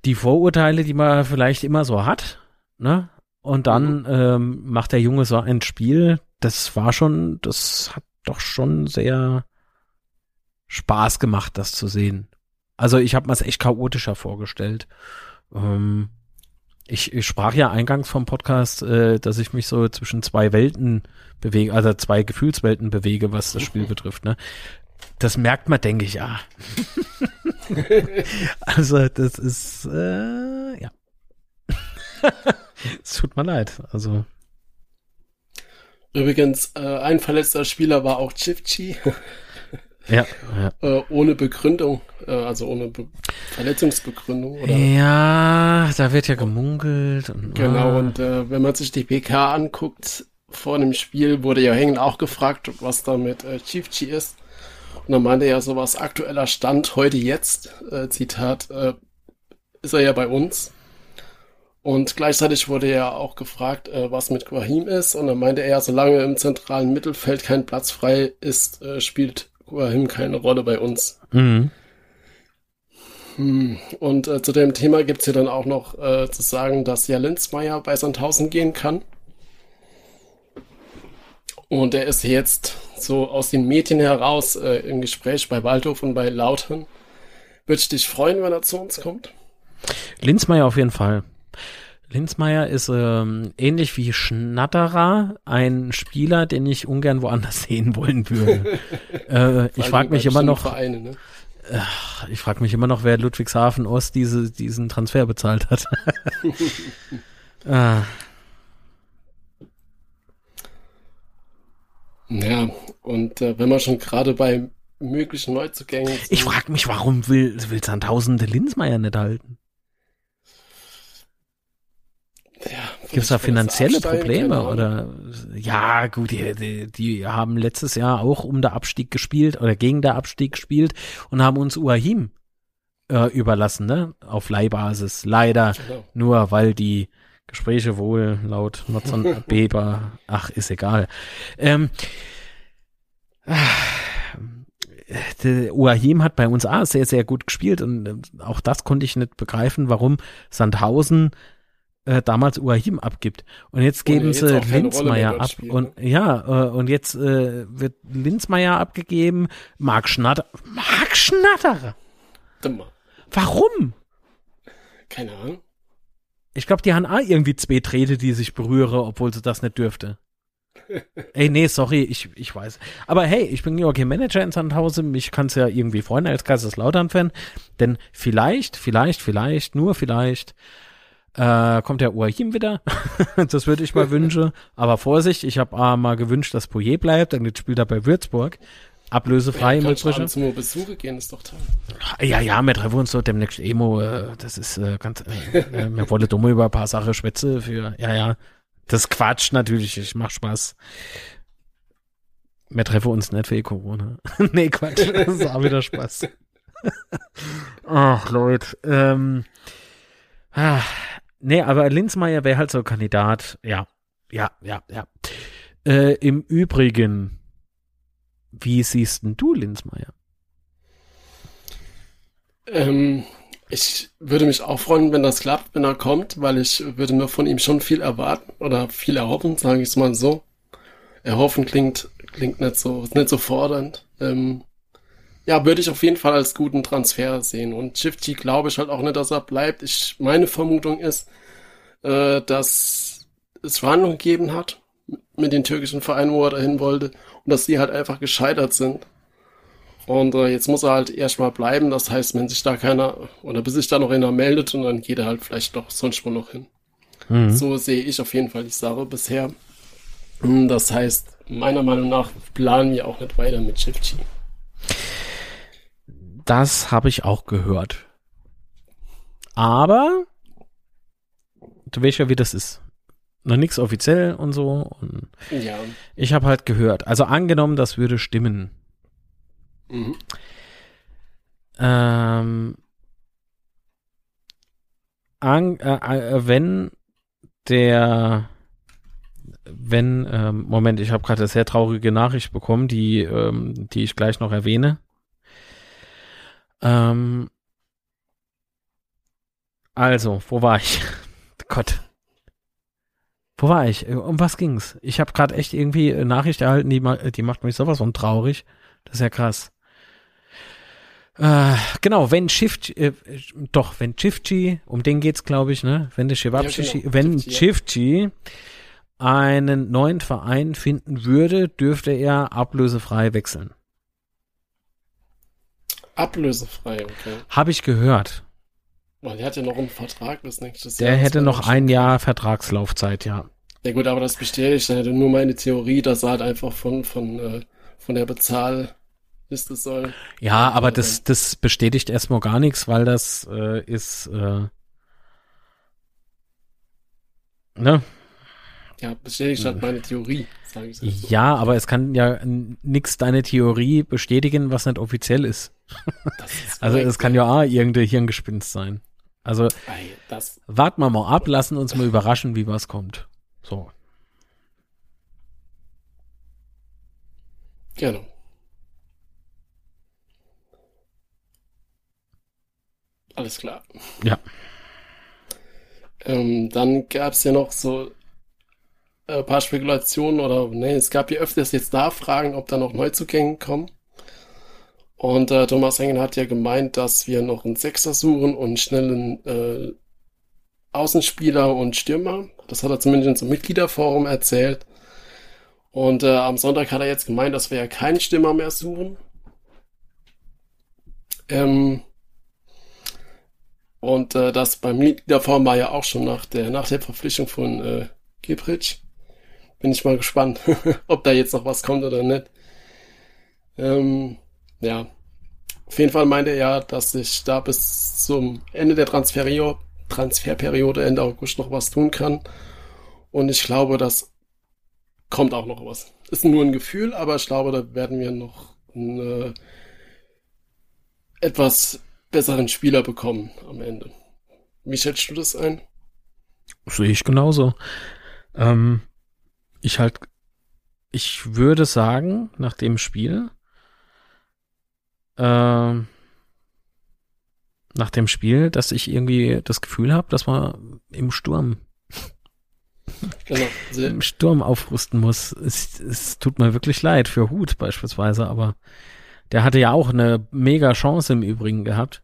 die Vorurteile, die man vielleicht immer so hat. Ne? Und dann mhm. ähm, macht der Junge so ein Spiel. Das war schon, das hat doch schon sehr Spaß gemacht, das zu sehen. Also ich habe mir es echt chaotischer vorgestellt. Ähm, ich, ich sprach ja eingangs vom Podcast, äh, dass ich mich so zwischen zwei Welten bewege, also zwei Gefühlswelten bewege, was das Spiel betrifft. Ne? Das merkt man, denke ich, ja. also das ist, äh, ja. es tut mir leid. Also. Übrigens, äh, ein verletzter Spieler war auch Chifchi. Ja. ja. Äh, ohne Begründung, äh, also ohne Be Verletzungsbegründung. Oder? Ja, da wird ja gemunkelt. Und, genau, ah. und äh, wenn man sich die PK anguckt, vor dem Spiel wurde ja Hengen auch gefragt, was da mit äh, Chiefchi ist. Und dann meinte er sowas aktueller Stand heute jetzt, äh, Zitat, äh, ist er ja bei uns. Und gleichzeitig wurde er auch gefragt, äh, was mit Quahim ist. Und dann meinte er, solange im zentralen Mittelfeld kein Platz frei ist, äh, spielt Guahim keine Rolle bei uns. Mhm. Hm. Und äh, zu dem Thema gibt's hier dann auch noch äh, zu sagen, dass ja Linzmeier bei Sandhausen gehen kann. Und er ist jetzt so aus den Medien heraus äh, im Gespräch bei Waldhof und bei Lautern. Würde ich dich freuen, wenn er zu uns kommt? Linzmeier auf jeden Fall. Linsmeier ist ähm, ähnlich wie Schnatterer ein Spieler, den ich ungern woanders sehen wollen würde. äh, ich frage mich immer noch. Vereine, ne? äh, ich frage mich immer noch, wer Ludwigshafen Ost diese, diesen Transfer bezahlt hat. ah. Ja, und äh, wenn man schon gerade bei möglichen Neuzugängen. Ich frage mich, warum will, will Sandhausen der Linsmeier nicht halten? Ja, Gibt es da finanzielle Probleme oder? Ja, gut, die, die, die, haben letztes Jahr auch um den Abstieg gespielt oder gegen den Abstieg gespielt und haben uns Uahim äh, überlassen, ne? Auf Leihbasis. Leider genau. nur, weil die Gespräche wohl laut Nutzern Beber, ach, ist egal. Ähm, der Uahim hat bei uns auch sehr, sehr gut gespielt und äh, auch das konnte ich nicht begreifen, warum Sandhausen äh, damals Uahim abgibt. Und jetzt geben jetzt sie Linzmeier ab. Spielen, und ne? ja, äh, und jetzt äh, wird Linzmeier abgegeben. Marc Schnatter. Marc Schnatter! Dummer. Warum? Keine Ahnung. Ich glaube, die haben auch irgendwie zwei Träte, die sich berühren, obwohl sie das nicht dürfte. Ey, nee, sorry, ich, ich weiß. Aber hey, ich bin kein Manager in Sandhausen. Mich kann es ja irgendwie freuen als Kaiserslautern-Fan. Denn vielleicht, vielleicht, vielleicht, nur vielleicht äh, kommt der Uahim wieder. das würde ich mal wünschen. Aber Vorsicht, ich habe äh, mal gewünscht, dass Poyer bleibt. Dann spielt er bei Würzburg. Ablösefrei ja, im Übrigen. Zum Besuche gehen, ist doch toll. Ja, ja, wir treffen uns so demnächst Emo. Äh, das ist äh, ganz, äh, äh, wir wollen dumm über ein paar Sachen schwätze für, ja, ja. Das Quatsch natürlich, ich mach Spaß. Wir treffen uns nicht für Corona. nee, Quatsch, das ist auch wieder Spaß. Ach, Leute. Ähm, ah, Nee, aber Linzmeier wäre halt so ein Kandidat. Ja, ja, ja, ja. Äh, Im Übrigen, wie siehst denn du Linzmeier? Ähm, ich würde mich auch freuen, wenn das klappt, wenn er kommt, weil ich würde mir von ihm schon viel erwarten oder viel erhoffen, sage ich es mal so. Erhoffen klingt, klingt nicht so, nicht so fordernd. Ähm, ja, würde ich auf jeden Fall als guten Transfer sehen. Und Shifty glaube ich halt auch nicht, dass er bleibt. Ich, meine Vermutung ist, äh, dass es Verhandlungen gegeben hat mit den türkischen Vereinen, wo er dahin wollte, und dass die halt einfach gescheitert sind. Und äh, jetzt muss er halt erstmal bleiben. Das heißt, wenn sich da keiner, oder bis sich da noch einer meldet, und dann geht er halt vielleicht doch sonst wo noch hin. Mhm. So sehe ich auf jeden Fall die Sache bisher. Das heißt, meiner Meinung nach planen wir auch nicht weiter mit Shifty. Das habe ich auch gehört. Aber du weißt ja, wie das ist. Noch nichts offiziell und so. Und ja. Ich habe halt gehört. Also angenommen, das würde stimmen. Mhm. Ähm, an, äh, äh, wenn der wenn, ähm, Moment, ich habe gerade eine sehr traurige Nachricht bekommen, die, ähm, die ich gleich noch erwähne. Ähm, also, wo war ich? Gott. Wo war ich? Um was ging's? Ich habe gerade echt irgendwie eine Nachricht erhalten, die, die macht mich sowas von traurig. Das ist ja krass. Äh, genau, wenn Shift, äh, doch, wenn Chifchi, um den geht's, glaube ich, ne? Wenn der Shivapchi, ja, genau. wenn Chifchi einen neuen Verein finden würde, dürfte er ablösefrei wechseln. Ablösefrei, okay. Habe ich gehört. Weil der hat ja noch einen Vertrag bis nächstes Jahr. Der hätte noch ein Jahr Vertragslaufzeit, ja. Ja gut, aber das bestätigt hätte nur meine Theorie, dass er halt einfach von, von, äh, von der Bezahlliste soll. Ja, aber das, das bestätigt erstmal gar nichts, weil das äh, ist, äh, ne? Ja, bestätigt halt meine Theorie, sage ich so. Ja, aber es kann ja nichts deine Theorie bestätigen, was nicht offiziell ist. also es kann ja auch irgendein Hirngespinst sein. Also das warten wir mal ab, lassen uns mal überraschen, wie was kommt. So. Genau. Alles klar. Ja. Ähm, dann gab es ja noch so ein äh, paar Spekulationen oder ne, es gab ja öfters jetzt Nachfragen, ob da noch Neuzugänge kommen. Und äh, Thomas Engen hat ja gemeint, dass wir noch einen Sechser suchen und einen schnellen äh, Außenspieler und Stürmer. Das hat er zumindest im Mitgliederforum erzählt. Und äh, am Sonntag hat er jetzt gemeint, dass wir ja keinen Stürmer mehr suchen. Ähm, und äh, das beim Mitgliederforum war ja auch schon nach der, nach der Verpflichtung von äh, Gibrich. Bin ich mal gespannt, ob da jetzt noch was kommt oder nicht. Ähm, ja, auf jeden Fall meinte er dass sich da bis zum Ende der Transferio Transferperiode, Ende August, noch was tun kann. Und ich glaube, das kommt auch noch was. Ist nur ein Gefühl, aber ich glaube, da werden wir noch einen etwas besseren Spieler bekommen am Ende. Wie schätzt du das ein? Sehe ich genauso. Ähm, ich halt, ich würde sagen, nach dem Spiel, äh, nach dem Spiel, dass ich irgendwie das Gefühl habe, dass man im Sturm genau. im Sturm aufrüsten muss. Es, es tut mir wirklich leid für Hut beispielsweise, aber der hatte ja auch eine mega Chance im Übrigen gehabt.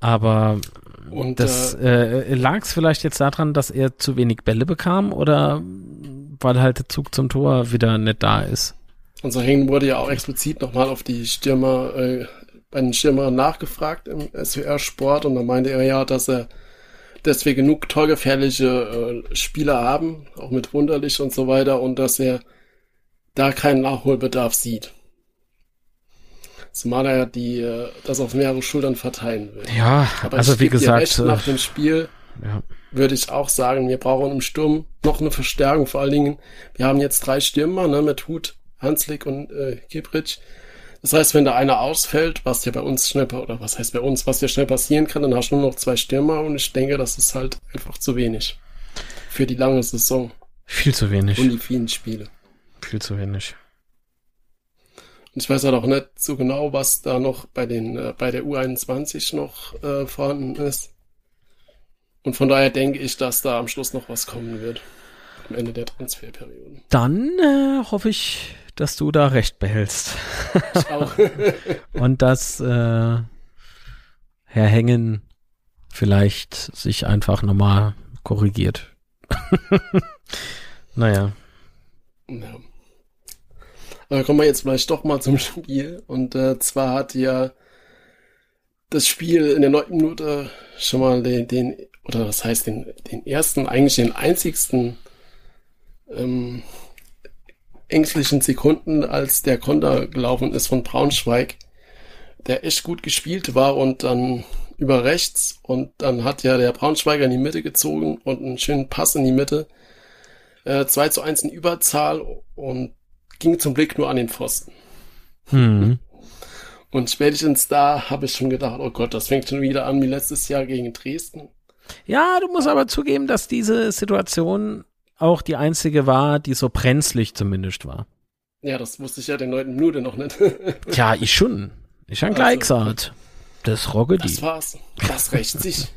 Aber und, das äh, äh lag es vielleicht jetzt daran, dass er zu wenig Bälle bekam oder weil halt der Zug zum Tor wieder nicht da ist? Unser Hängen wurde ja auch explizit nochmal auf die Stürmer, äh, bei den Stürmern nachgefragt im SWR Sport und da meinte er ja, dass er, dass wir genug torgefährliche äh, Spieler haben, auch mit Wunderlich und so weiter und dass er da keinen Nachholbedarf sieht. Zumal er die, äh, das auf mehrere Schultern verteilen will. Ja, Aber also wie gesagt. Recht, nach dem Spiel ja. würde ich auch sagen, wir brauchen im Sturm noch eine Verstärkung. Vor allen Dingen, wir haben jetzt drei Stürmer, ne, mit Hut, Hanslik und äh, Kiebrich. Das heißt, wenn da einer ausfällt, was ja bei uns schnell, oder was heißt bei uns, was ja schnell passieren kann, dann hast du nur noch zwei Stürmer und ich denke, das ist halt einfach zu wenig. Für die lange Saison. Viel zu wenig. Und die vielen Spiele. Viel zu wenig. Und ich weiß halt auch nicht so genau, was da noch bei den, äh, bei der U21 noch äh, vorhanden ist. Und von daher denke ich, dass da am Schluss noch was kommen wird. Am Ende der Transferperiode. Dann äh, hoffe ich, dass du da recht behältst. Ich auch. Und dass äh, Herr Hängen vielleicht sich einfach nochmal korrigiert. naja. Ja. Aber kommen wir jetzt vielleicht doch mal zum Spiel. Und äh, zwar hat ja das Spiel in der neunten Minute schon mal den, den oder was heißt den, den ersten, eigentlich den einzigsten ähm, ängstlichen Sekunden, als der Konter gelaufen ist von Braunschweig, der echt gut gespielt war und dann über rechts und dann hat ja der Braunschweiger in die Mitte gezogen und einen schönen Pass in die Mitte. Äh, 2 zu 1 in Überzahl und ging zum Blick nur an den Pfosten. Hm. Und spätestens da habe ich schon gedacht, oh Gott, das fängt schon wieder an wie letztes Jahr gegen Dresden. Ja, du musst aber zugeben, dass diese Situation auch die einzige war, die so brenzlig zumindest war. Ja, das wusste ich ja den neunten Minute noch nicht. Tja, ich schon. Ich habe gleich also, gesagt. Das rogge die. Das war's. Das rächt sich.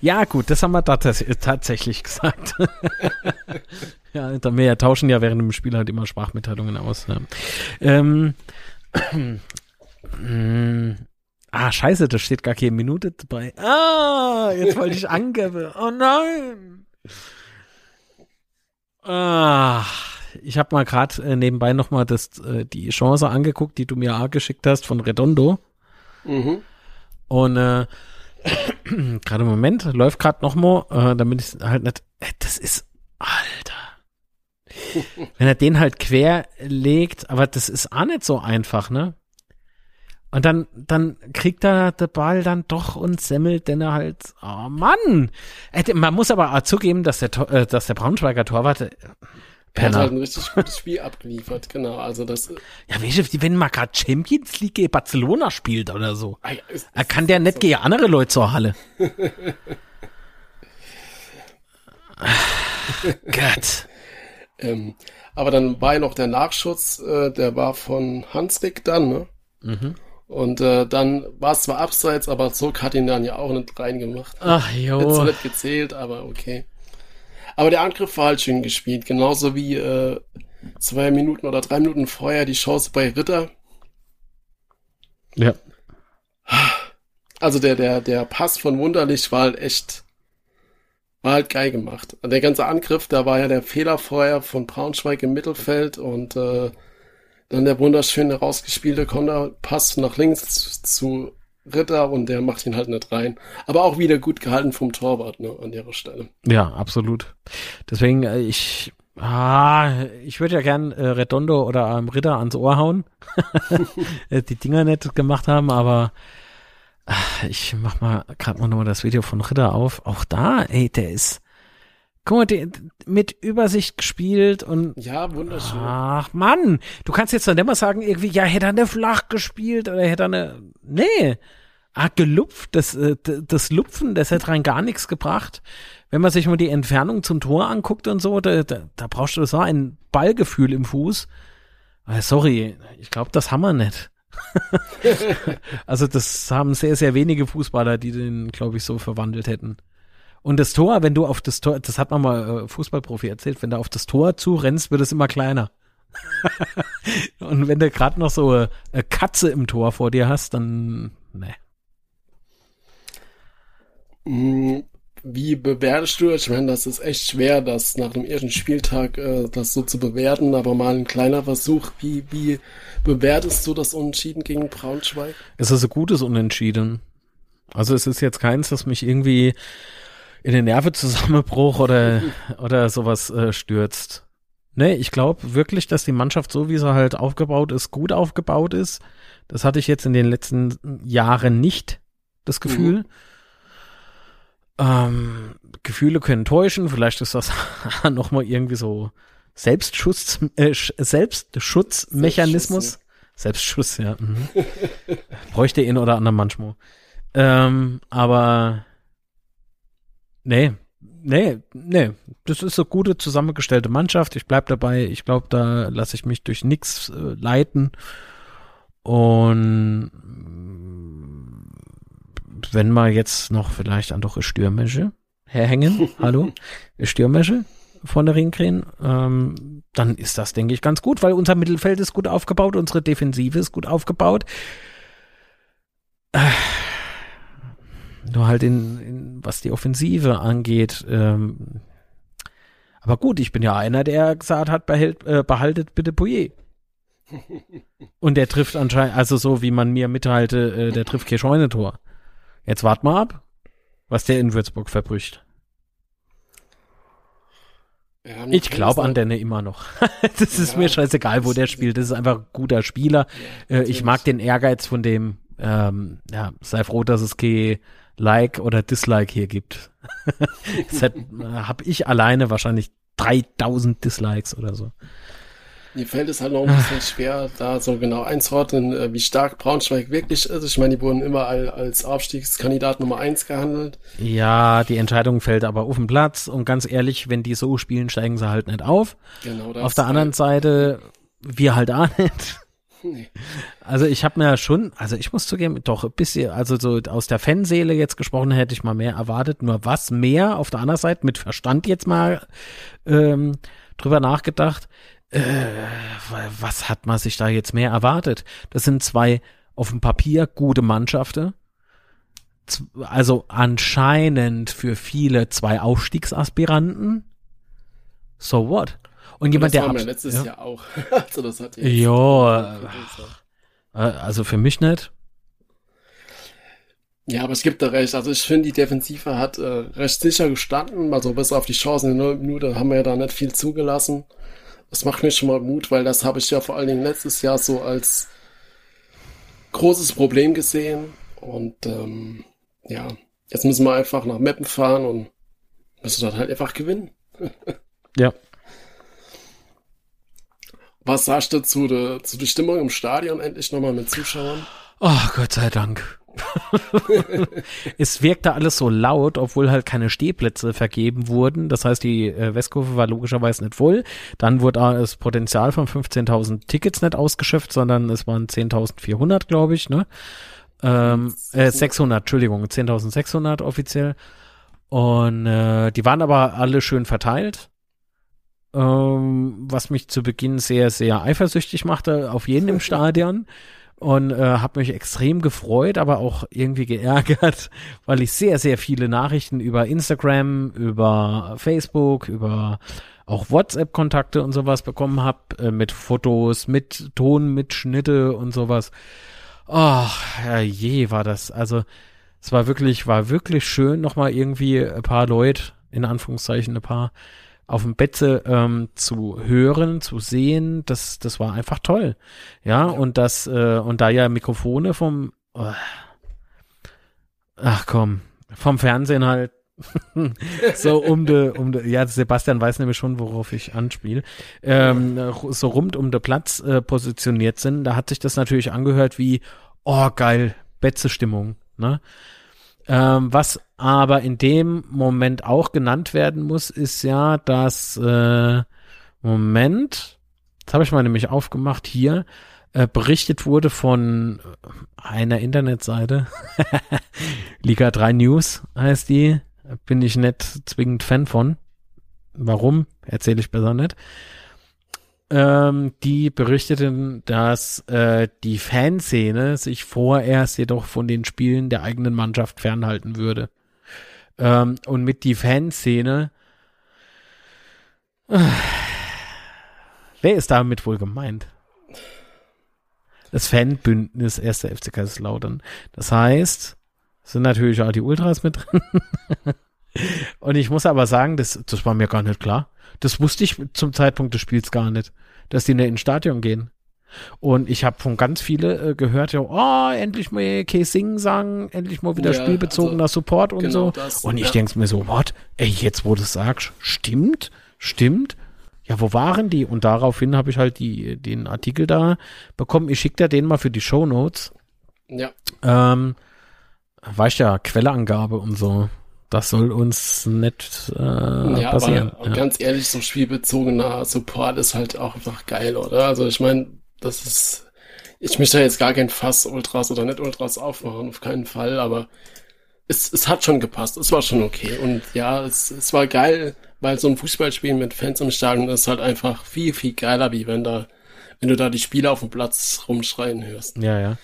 Ja, gut, das haben wir da tatsächlich gesagt. ja, wir tauschen ja während dem Spiel halt immer Sprachmitteilungen aus. Ne? Ähm, ah, scheiße, da steht gar keine Minute dabei. Ah, jetzt wollte ich angeben. Oh nein. Ah, ich habe mal gerade äh, nebenbei noch mal das, äh, die Chance angeguckt, die du mir auch geschickt hast von Redondo. Mhm. Und äh, gerade im Moment läuft gerade noch mal, äh, damit ich halt nicht, äh, das ist, Alter. Wenn er den halt quer legt, aber das ist auch nicht so einfach, ne? Und dann, dann kriegt er der Ball dann doch und semmelt denn er halt, oh Mann! Äh, man muss aber auch zugeben, dass der, äh, dass der Braunschweiger Torwart, äh, er hat halt ein richtig gutes Spiel abgeliefert, genau. Also das. Ja, weißt wenn man gerade Champions League in Barcelona spielt oder so, ah, ja, ist, ist, kann der nicht so. gegen andere Leute zur Halle. Gott. ähm, aber dann war ja noch der Nachschuss, äh, der war von Hanslik dann, ne? Mhm. Und äh, dann war es zwar abseits, aber Zug hat ihn dann ja auch nicht reingemacht. Ach jo. So nicht gezählt, aber okay. Aber der Angriff war halt schön gespielt, genauso wie äh, zwei Minuten oder drei Minuten vorher die Chance bei Ritter. Ja. Also der, der, der Pass von Wunderlich war halt echt war halt geil gemacht. Der ganze Angriff, da war ja der Fehler vorher von Braunschweig im Mittelfeld und äh, dann der wunderschöne rausgespielte Konterpass nach links zu Ritter und der macht ihn halt nicht rein. Aber auch wieder gut gehalten vom Torwart ne, an ihrer Stelle. Ja, absolut. Deswegen, äh, ich, ah, ich würde ja gern äh, Redondo oder ähm, Ritter ans Ohr hauen. Äh, die Dinger nicht gemacht haben, aber ach, ich mach mal gerade mal nur das Video von Ritter auf. Auch da, ey, der ist Guck mal, die, mit Übersicht gespielt und. Ja, wunderschön. Ach Mann, du kannst jetzt dann immer sagen, irgendwie, ja, hätte er eine flach gespielt oder hätte er eine. Nee. Ah, gelupft, das, äh, das Lupfen, das hätte rein gar nichts gebracht. Wenn man sich mal die Entfernung zum Tor anguckt und so, da, da, da brauchst du so ein Ballgefühl im Fuß. Ah, sorry, ich glaube, das haben wir nicht. also das haben sehr, sehr wenige Fußballer, die den, glaube ich, so verwandelt hätten. Und das Tor, wenn du auf das Tor, das hat man mal äh, Fußballprofi erzählt, wenn du auf das Tor zurennst, wird es immer kleiner. und wenn du gerade noch so eine, eine Katze im Tor vor dir hast, dann ne. Wie bewertest du Ich meine, das ist echt schwer, das nach dem ersten Spieltag äh, das so zu bewerten, aber mal ein kleiner Versuch. Wie, wie bewertest du das Unentschieden gegen Braunschweig? Es ist ein gutes Unentschieden. Also es ist jetzt keins, das mich irgendwie in den Nervenzusammenbruch oder, oder sowas äh, stürzt. Nee, ich glaube wirklich, dass die Mannschaft so, wie sie halt aufgebaut ist, gut aufgebaut ist. Das hatte ich jetzt in den letzten Jahren nicht, das Gefühl. Mhm. Ähm, Gefühle können täuschen, vielleicht ist das nochmal irgendwie so Selbstschutz, äh, Selbstschutzmechanismus. Selbstschutz, ja. Mhm. Bräuchte ihn oder anderen manchmal. Ähm, aber Nee, nee, nee. Das ist eine gute zusammengestellte Mannschaft. Ich bleib dabei. Ich glaube, da lasse ich mich durch nichts äh, leiten. Und wenn mal jetzt noch vielleicht an doch eine Stürmische herhängen, hallo, eine Stürmische von der Ringkrähen, ähm, dann ist das, denke ich, ganz gut, weil unser Mittelfeld ist gut aufgebaut, unsere Defensive ist gut aufgebaut. Äh, nur halt in, in was die Offensive angeht. Ähm, aber gut, ich bin ja einer, der gesagt hat, behält, äh, behaltet bitte Pouillet. Und der trifft anscheinend, also so wie man mir mitteilte, äh, der trifft kein Scheunentor. Jetzt wart mal ab, was der in Würzburg verbrücht. Ja, ich glaube an Denne immer noch. das ist ja, mir scheißegal, wo der spielt. Das ist einfach ein guter Spieler. Ja, äh, ich mag den Ehrgeiz von dem. Ähm, ja, sei froh, dass es kein Like oder Dislike hier gibt. Habe ich alleine wahrscheinlich 3000 Dislikes oder so. Mir fällt es halt noch ein bisschen schwer, da so genau einzuordnen, äh, wie stark Braunschweig wirklich ist. Ich meine, die wurden immer als Aufstiegskandidat Nummer eins gehandelt. Ja, die Entscheidung fällt aber auf den Platz und ganz ehrlich, wenn die so spielen, steigen sie halt nicht auf. Genau das. Auf der anderen Seite, wir halt auch nicht. Also ich habe mir schon, also ich muss zugeben, doch ein bisschen, also so aus der Fanseele jetzt gesprochen, hätte ich mal mehr erwartet. Nur was mehr auf der anderen Seite, mit Verstand jetzt mal ähm, drüber nachgedacht, äh, was hat man sich da jetzt mehr erwartet? Das sind zwei auf dem Papier gute Mannschaften. Also anscheinend für viele zwei Aufstiegsaspiranten. So what? Und jemand, das der. Das letztes ja. Jahr auch. also das hat ja. Äh, also für mich nicht. Ja, aber es gibt da recht. Also ich finde, die Defensive hat äh, recht sicher gestanden. Also bis auf die Chancen in der Minute haben wir ja da nicht viel zugelassen. Das macht mir schon mal Mut, weil das habe ich ja vor allen Dingen letztes Jahr so als großes Problem gesehen. Und ähm, ja, jetzt müssen wir einfach nach Meppen fahren und müssen dann halt einfach gewinnen. ja. Was sagst du zu der, zu der Stimmung im Stadion endlich nochmal mit Zuschauern? Oh, Gott sei Dank. es wirkte alles so laut, obwohl halt keine Stehplätze vergeben wurden. Das heißt, die äh, Westkurve war logischerweise nicht voll. Dann wurde das Potenzial von 15.000 Tickets nicht ausgeschöpft, sondern es waren 10.400, glaube ich, ne? Ähm, äh, 600, Entschuldigung, 10.600 offiziell. Und äh, die waren aber alle schön verteilt ähm, was mich zu Beginn sehr, sehr eifersüchtig machte, auf jeden im Stadion. und äh, habe mich extrem gefreut, aber auch irgendwie geärgert, weil ich sehr, sehr viele Nachrichten über Instagram, über Facebook, über auch WhatsApp-Kontakte und sowas bekommen habe, äh, mit Fotos, mit Ton, mit Schnitte und sowas. Ach, je war das. Also es war wirklich, war wirklich schön, nochmal irgendwie ein paar Leute, in Anführungszeichen ein paar, auf dem Betze ähm, zu hören, zu sehen, das, das war einfach toll. Ja, und das, äh, und da ja Mikrofone vom, oh, ach komm, vom Fernsehen halt so um de, um de, ja, Sebastian weiß nämlich schon, worauf ich anspiele, ähm, so rund um den Platz äh, positioniert sind, da hat sich das natürlich angehört wie, oh geil, Betze-Stimmung, ne? Ähm, was aber in dem Moment auch genannt werden muss, ist ja, dass äh, Moment, das habe ich mal nämlich aufgemacht hier, äh, berichtet wurde von einer Internetseite, Liga 3 News heißt die, bin ich nicht zwingend Fan von. Warum? Erzähle ich besser nicht. Ähm, die berichteten, dass äh, die Fanszene sich vorerst jedoch von den Spielen der eigenen Mannschaft fernhalten würde. Ähm, und mit die Fanszene, äh, wer ist damit wohl gemeint? Das Fanbündnis 1. FC Kaiserslautern. Das heißt, sind natürlich auch die Ultras mit drin. Und ich muss aber sagen, das, das war mir gar nicht klar. Das wusste ich zum Zeitpunkt des Spiels gar nicht, dass die nicht ins Stadion gehen. Und ich habe von ganz viele äh, gehört, ja, oh, endlich mal K-Sing sagen, endlich mal wieder ja, spielbezogener also, Support und genau so. Das, und ich ja. denke mir so, what? Ey, jetzt wo du es sagst, stimmt, stimmt. Ja, wo waren die? Und daraufhin habe ich halt die, den Artikel da bekommen. Ich schicke dir den mal für die Show Notes. Ja. Ähm, weißt ja, Quelleangabe und so. Das soll uns nicht äh, ja, passieren. Aber, ja. ganz ehrlich, so spielbezogener Support ist halt auch einfach geil, oder? Also ich meine, das ist, ich möchte jetzt gar kein Fass Ultras oder nicht Ultras aufmachen, auf keinen Fall, aber es, es hat schon gepasst, es war schon okay. Und ja, es, es war geil, weil so ein Fußballspiel mit Fans im Stadion ist halt einfach viel, viel geiler, wie wenn da, wenn du da die Spieler auf dem Platz rumschreien hörst. Ja, ja.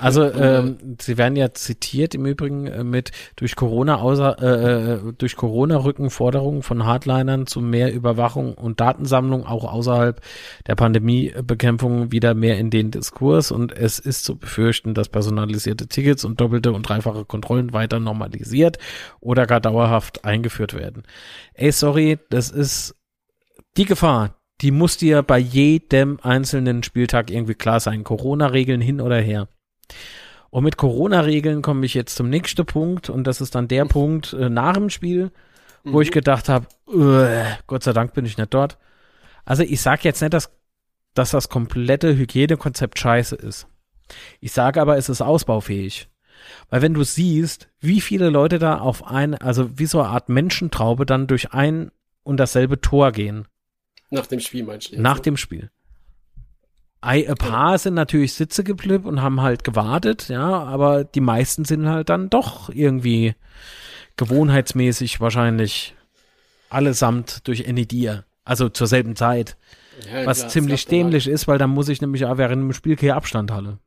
Also ähm, sie werden ja zitiert im Übrigen äh, mit durch Corona außer äh, äh, durch Corona rücken Forderungen von Hardlinern zu mehr Überwachung und Datensammlung auch außerhalb der Pandemiebekämpfung wieder mehr in den Diskurs und es ist zu befürchten, dass personalisierte Tickets und doppelte und dreifache Kontrollen weiter normalisiert oder gar dauerhaft eingeführt werden. Ey, sorry, das ist die Gefahr, die muss dir bei jedem einzelnen Spieltag irgendwie klar sein. Corona-Regeln hin oder her. Und mit Corona-Regeln komme ich jetzt zum nächsten Punkt und das ist dann der Punkt äh, nach dem Spiel, wo mhm. ich gedacht habe, Gott sei Dank bin ich nicht dort. Also ich sage jetzt nicht, dass, dass das komplette Hygienekonzept scheiße ist. Ich sage aber, es ist ausbaufähig. Weil wenn du siehst, wie viele Leute da auf ein, also wie so eine Art Menschentraube dann durch ein und dasselbe Tor gehen. Nach dem Spiel meinst du? Jetzt, Nach ne? dem Spiel. Ein paar sind natürlich Sitze geblieben und haben halt gewartet, ja, aber die meisten sind halt dann doch irgendwie gewohnheitsmäßig wahrscheinlich allesamt durch Enidir, also zur selben Zeit. Ja, was klar, ziemlich dämlich ist, weil dann muss ich nämlich auch während dem Spiel keinen Abstand halle.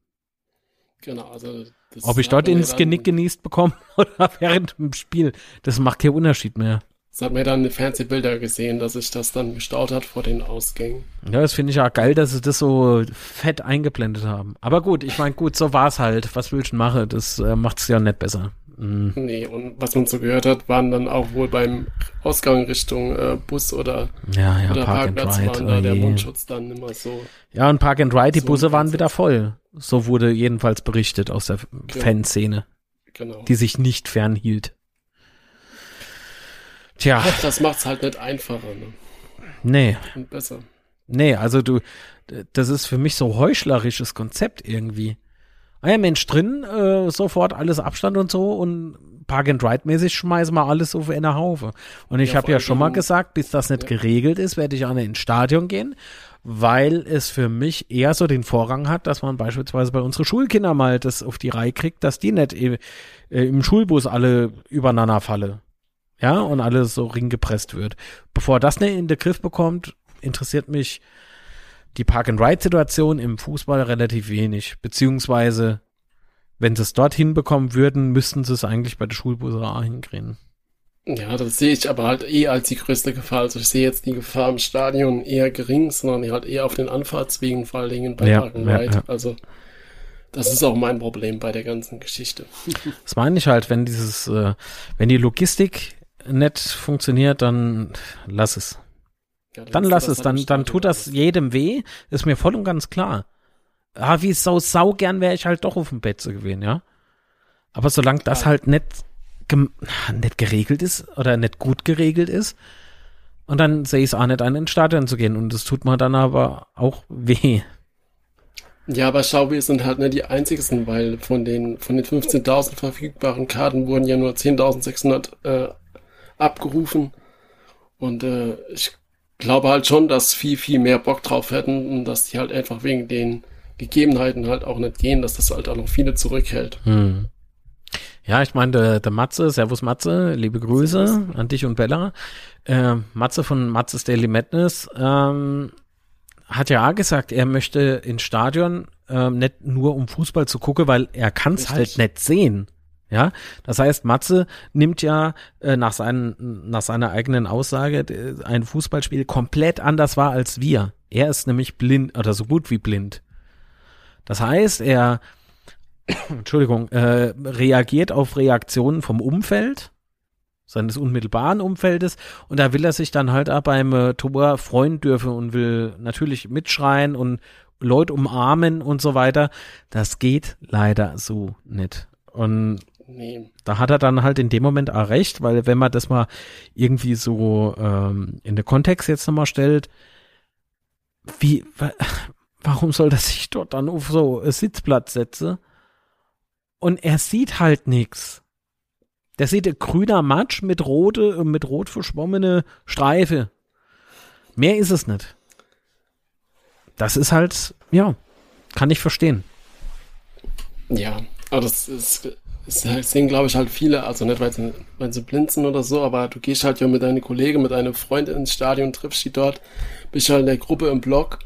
Genau, also Ob ich dort ins Genick genießt bekomme oder während dem Spiel, das macht keinen Unterschied mehr. Das hat mir dann Fernsehbilder gesehen, dass sich das dann gestaut hat vor den Ausgängen. Ja, das finde ich auch geil, dass sie das so fett eingeblendet haben. Aber gut, ich meine, gut, so war es halt. Was willst du machen? Das äh, macht es ja nicht besser. Mhm. Nee, und was man so gehört hat, waren dann auch wohl beim Ausgang Richtung äh, Bus oder, ja, ja, oder Park Parkplatz and Ride, war da der Mundschutz dann immer so. Ja, und Park and Ride, die so Busse waren wieder voll. So wurde jedenfalls berichtet aus der ja. Fanszene. Genau. Die sich nicht fernhielt. Tja. Das macht's halt nicht einfacher, ne? Nee. Und besser. Nee, also du, das ist für mich so heuchlerisches Konzept irgendwie. Ah ja, Mensch, drin, äh, sofort alles Abstand und so und Park and Ride mäßig schmeißen wir alles auf eine Haufe. Und ich ja, habe ja schon mal gesagt, bis das nicht ja. geregelt ist, werde ich auch nicht ins Stadion gehen, weil es für mich eher so den Vorrang hat, dass man beispielsweise bei unseren Schulkindern mal das auf die Reihe kriegt, dass die nicht äh, im Schulbus alle übereinander fallen ja, und alles so ringgepresst wird. Bevor das nicht in den Griff bekommt, interessiert mich die Park-and-Ride-Situation im Fußball relativ wenig. Beziehungsweise, wenn sie es dort hinbekommen würden, müssten sie es eigentlich bei der Schulbuserei hinkriegen. Ja, das sehe ich aber halt eh als die größte Gefahr. Also ich sehe jetzt die Gefahr im Stadion eher gering, sondern halt eher auf den Anfahrtswegen vor allen Dingen bei ja, Park and Ride. Ja, ja. Also das ist auch mein Problem bei der ganzen Geschichte. Das meine ich halt, wenn dieses, äh, wenn die Logistik nicht funktioniert, dann lass es. Ja, dann, dann lass es, dann, dann tut das jedem weh, ist mir voll und ganz klar. Ah, wie sau, sau gern wäre ich halt doch auf dem Bett zu gewinnen, ja. Aber solange das halt nicht nicht geregelt ist oder nicht gut geregelt ist. Und dann sehe ich es auch nicht an, ins Stadion zu gehen. Und das tut mir dann aber auch weh. Ja, aber schau, wir sind halt nicht die einzigsten, weil von den, von den 15.000 verfügbaren Karten wurden ja nur 10.600 äh, abgerufen. Und äh, ich glaube halt schon, dass viel, viel mehr Bock drauf hätten und dass die halt einfach wegen den Gegebenheiten halt auch nicht gehen, dass das halt auch noch viele zurückhält. Hm. Ja, ich meine, der, der Matze, Servus Matze, liebe Grüße Servus. an dich und Bella. Äh, Matze von Matzes Daily Madness ähm, hat ja auch gesagt, er möchte ins Stadion äh, nicht nur um Fußball zu gucken, weil er kann es halt nicht sehen. Ja, das heißt, Matze nimmt ja äh, nach, seinen, nach seiner eigenen Aussage ein Fußballspiel komplett anders wahr als wir. Er ist nämlich blind oder so gut wie blind. Das heißt, er Entschuldigung, äh, reagiert auf Reaktionen vom Umfeld, seines unmittelbaren Umfeldes und da will er sich dann halt auch beim äh, Tor freuen dürfen und will natürlich mitschreien und Leute umarmen und so weiter. Das geht leider so nicht. Und nee. da hat er dann halt in dem Moment auch recht, weil wenn man das mal irgendwie so ähm, in den Kontext jetzt nochmal stellt, wie, wa warum soll das sich dort dann auf so Sitzplatz setzen? und er sieht halt nichts. Der sieht ein grüner Matsch mit rote, mit rot verschwommene Streife. Mehr ist es nicht. Das ist halt, ja, kann ich verstehen. Ja, aber das ist, das sehen, glaube ich, halt viele, also nicht, weil sie, weil sie blind sind oder so, aber du gehst halt ja mit deinen Kollegen, mit deinem Freund ins Stadion, triffst die dort, bist halt in der Gruppe im Block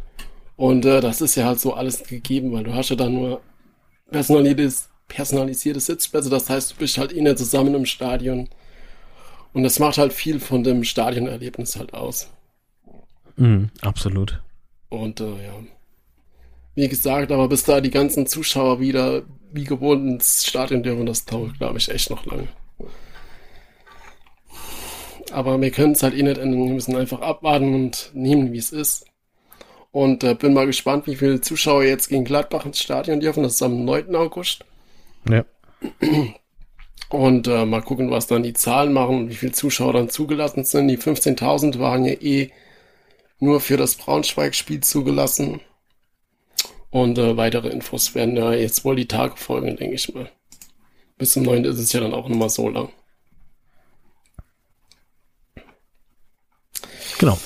und äh, das ist ja halt so alles gegeben, weil du hast ja dann nur personalisiertes, personalisierte Sitzplätze. Das heißt, du bist halt innen zusammen im Stadion. Und das macht halt viel von dem Stadionerlebnis halt aus. Mm, absolut. Und äh, ja. Wie gesagt, aber bis da die ganzen Zuschauer wieder wie gewohnt ins Stadion dürfen, das dauert, glaube ich, echt noch lange. Aber wir können es halt eh nicht ändern. Wir müssen einfach abwarten und nehmen, wie es ist. Und äh, bin mal gespannt, wie viele Zuschauer jetzt gegen Gladbach ins Stadion dürfen. Das ist am 9. August. Ja. Und äh, mal gucken, was dann die Zahlen machen, wie viele Zuschauer dann zugelassen sind. Die 15.000 waren ja eh nur für das Braunschweig-Spiel zugelassen. Und äh, weitere Infos werden ja jetzt wohl die Tage folgen, denke ich mal. Bis zum 9. ist es ja dann auch nochmal so lang. Genau.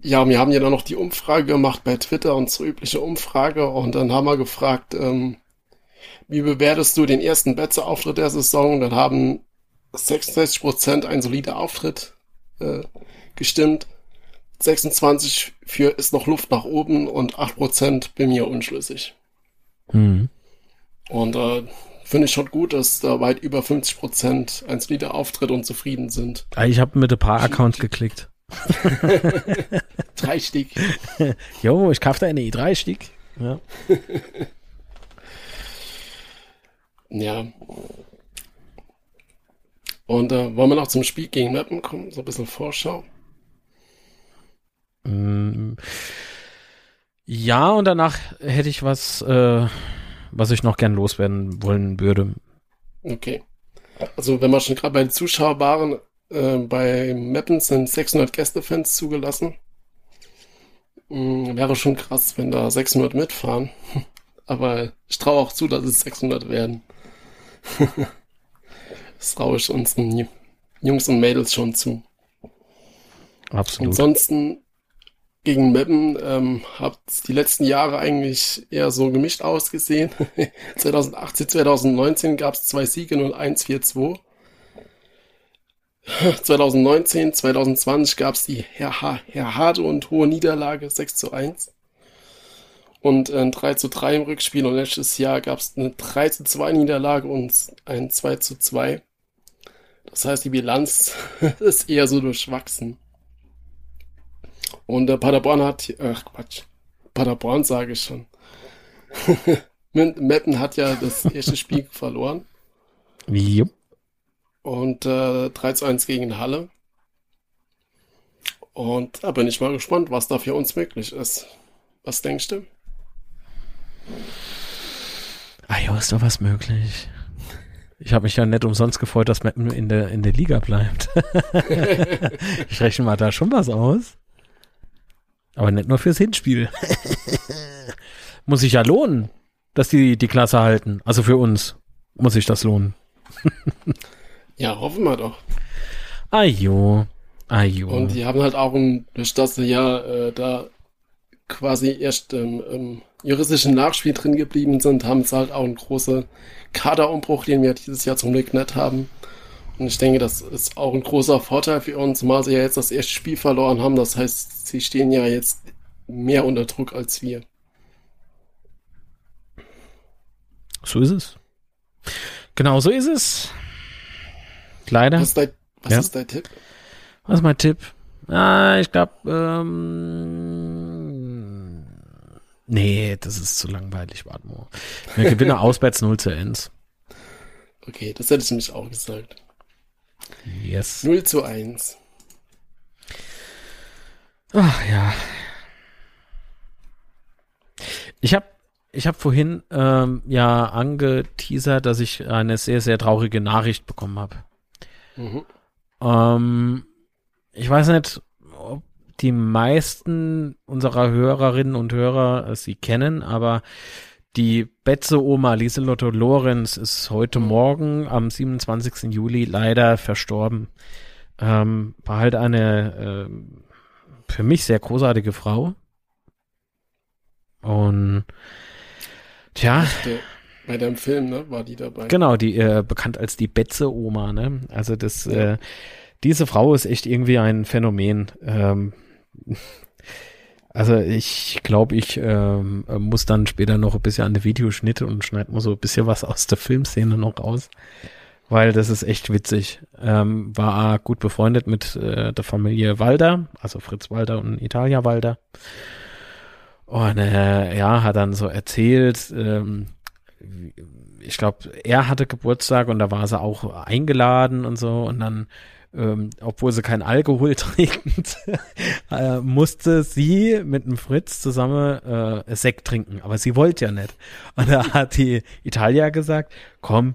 Ja, wir haben ja dann noch die Umfrage gemacht bei Twitter, unsere übliche Umfrage. Und dann haben wir gefragt, ähm, wie bewertest du den ersten Betze-Auftritt der Saison? Dann haben 66 Prozent ein solider Auftritt äh, gestimmt. 26 für ist noch Luft nach oben und 8 Prozent bin mir unschlüssig. Mhm. Und äh, finde ich schon gut, dass da weit über 50 Prozent ein solider Auftritt und zufrieden sind. Ah, ich habe mit ein paar Accounts geklickt. drei Stück. Jo, ich kaufte eine drei Stück. Ja. Ja. Und äh, wollen wir noch zum Spiel gegen Mappen kommen? So ein bisschen Vorschau. Mm. Ja, und danach hätte ich was, äh, was ich noch gern loswerden wollen würde. Okay. Also, wenn wir schon gerade bei den Zuschauern waren, äh, bei Mappen sind 600 Gästefans zugelassen. Mhm, wäre schon krass, wenn da 600 mitfahren. Aber ich traue auch zu, dass es 600 werden. das traue ich unseren Jungs und Mädels schon zu. Absolut. Ansonsten gegen Meppen ähm, hat die letzten Jahre eigentlich eher so gemischt ausgesehen. 2018, 2019 gab es zwei Siege und 1-4-2. 2019, 2020 gab es die Herr, Herr harte und hohe Niederlage 6 zu 1. und ein 3 zu 3 im Rückspiel und letztes Jahr gab es eine 3 zu 2 Niederlage und ein 2 zu 2. Das heißt, die Bilanz ist eher so durchwachsen. Und der Paderborn hat, ach Quatsch, Paderborn sage ich schon. Meppen hat ja das erste Spiel verloren. Jupp. Und äh, 3 zu 1 gegen Halle. Und da bin ich mal gespannt, was da für uns möglich ist. Was denkst du? Ah ja, ist doch was möglich. Ich habe mich ja nicht umsonst gefreut, dass Meppen in der, in der Liga bleibt. ich rechne mal da schon was aus. Aber nicht nur fürs Hinspiel. muss sich ja lohnen, dass die die Klasse halten. Also für uns muss sich das lohnen. ja, hoffen wir doch. Ajo. Ajo. Und die haben halt auch, ein, durch das sie ja äh, da quasi erst im, im juristischen Nachspiel drin geblieben sind, haben sie halt auch einen großen Kaderumbruch, den wir dieses Jahr zum Glück nicht haben. Und ich denke, das ist auch ein großer Vorteil für uns, zumal sie ja jetzt das erste Spiel verloren haben. Das heißt, sie stehen ja jetzt mehr unter Druck als wir. So ist es. Genau so ist es. Leider. Was ist dein, was ja. ist dein Tipp? Was ist mein Tipp? Ah, ich glaube, ähm, nee, das ist zu langweilig, warte mal. Wir gewinnen auswärts 0 zu 1. Okay, das hätte ich nämlich auch gesagt. Yes. 0 zu 1. Ach ja. Ich habe ich hab vorhin ähm, ja angeteasert, dass ich eine sehr, sehr traurige Nachricht bekommen habe. Mhm. Ähm, ich weiß nicht, ob die meisten unserer Hörerinnen und Hörer sie kennen, aber die Betze-Oma Lieselotte Lorenz ist heute mhm. Morgen am 27. Juli leider verstorben. Ähm, war halt eine äh, für mich sehr großartige Frau. Und tja. Bei deinem Film, ne, war die dabei. Genau, die äh, bekannt als die Betze-Oma, ne? Also das, ja. äh, diese Frau ist echt irgendwie ein Phänomen. Ähm, also ich glaube, ich ähm, muss dann später noch ein bisschen an die Videoschnitte und schneide mal so ein bisschen was aus der Filmszene noch raus. Weil das ist echt witzig. Ähm, war gut befreundet mit äh, der Familie Walder, also Fritz Walder und Italia Walder. Und äh, ja, hat dann so erzählt, ähm, ich glaube, er hatte Geburtstag und da war sie auch eingeladen und so und dann ähm, obwohl sie kein Alkohol trinken, äh, musste sie mit dem Fritz zusammen äh, Sekt trinken. Aber sie wollte ja nicht. Und da hat die Italia gesagt, komm,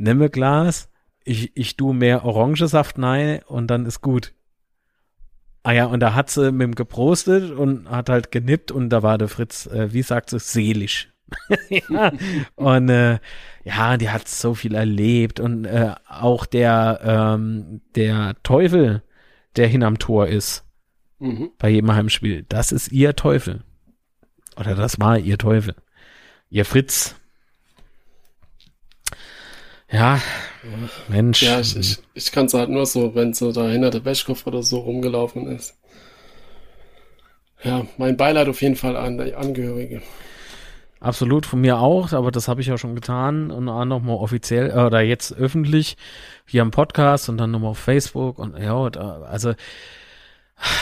nimm ein Glas, ich, ich tu mehr Orangensaft nein und dann ist gut. Ah ja, und da hat sie mit dem geprostet und hat halt genippt und da war der Fritz, äh, wie sagt sie, seelisch. ja. Und äh, ja, die hat so viel erlebt und äh, auch der ähm, der Teufel, der hinterm Tor ist mhm. bei jedem Heimspiel, das ist ihr Teufel oder das war ihr Teufel, ihr Fritz. Ja, Mensch. Ja, ich, ich, ich kann es halt nur so, wenn so da hinter der Wäschkopf oder so rumgelaufen ist. Ja, mein Beileid auf jeden Fall an die Angehörige. Absolut, von mir auch, aber das habe ich ja schon getan und auch nochmal offiziell äh, oder jetzt öffentlich hier am Podcast und dann nochmal auf Facebook und ja, da, also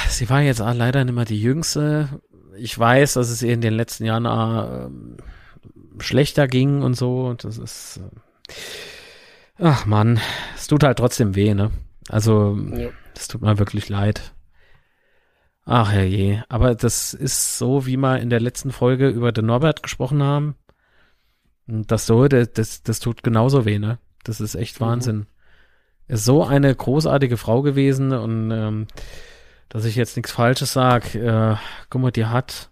sie war jetzt leider nicht mehr die Jüngste. Ich weiß, dass es ihr in den letzten Jahren äh, schlechter ging und so. Das ist, äh, ach man, es tut halt trotzdem weh, ne? Also, es ja. tut mir wirklich leid. Ach je, aber das ist so, wie wir in der letzten Folge über den Norbert gesprochen haben. Das so, das, das, das tut genauso weh, ne? Das ist echt mhm. Wahnsinn. Ist so eine großartige Frau gewesen und ähm, dass ich jetzt nichts Falsches sag, äh, guck mal, die hat,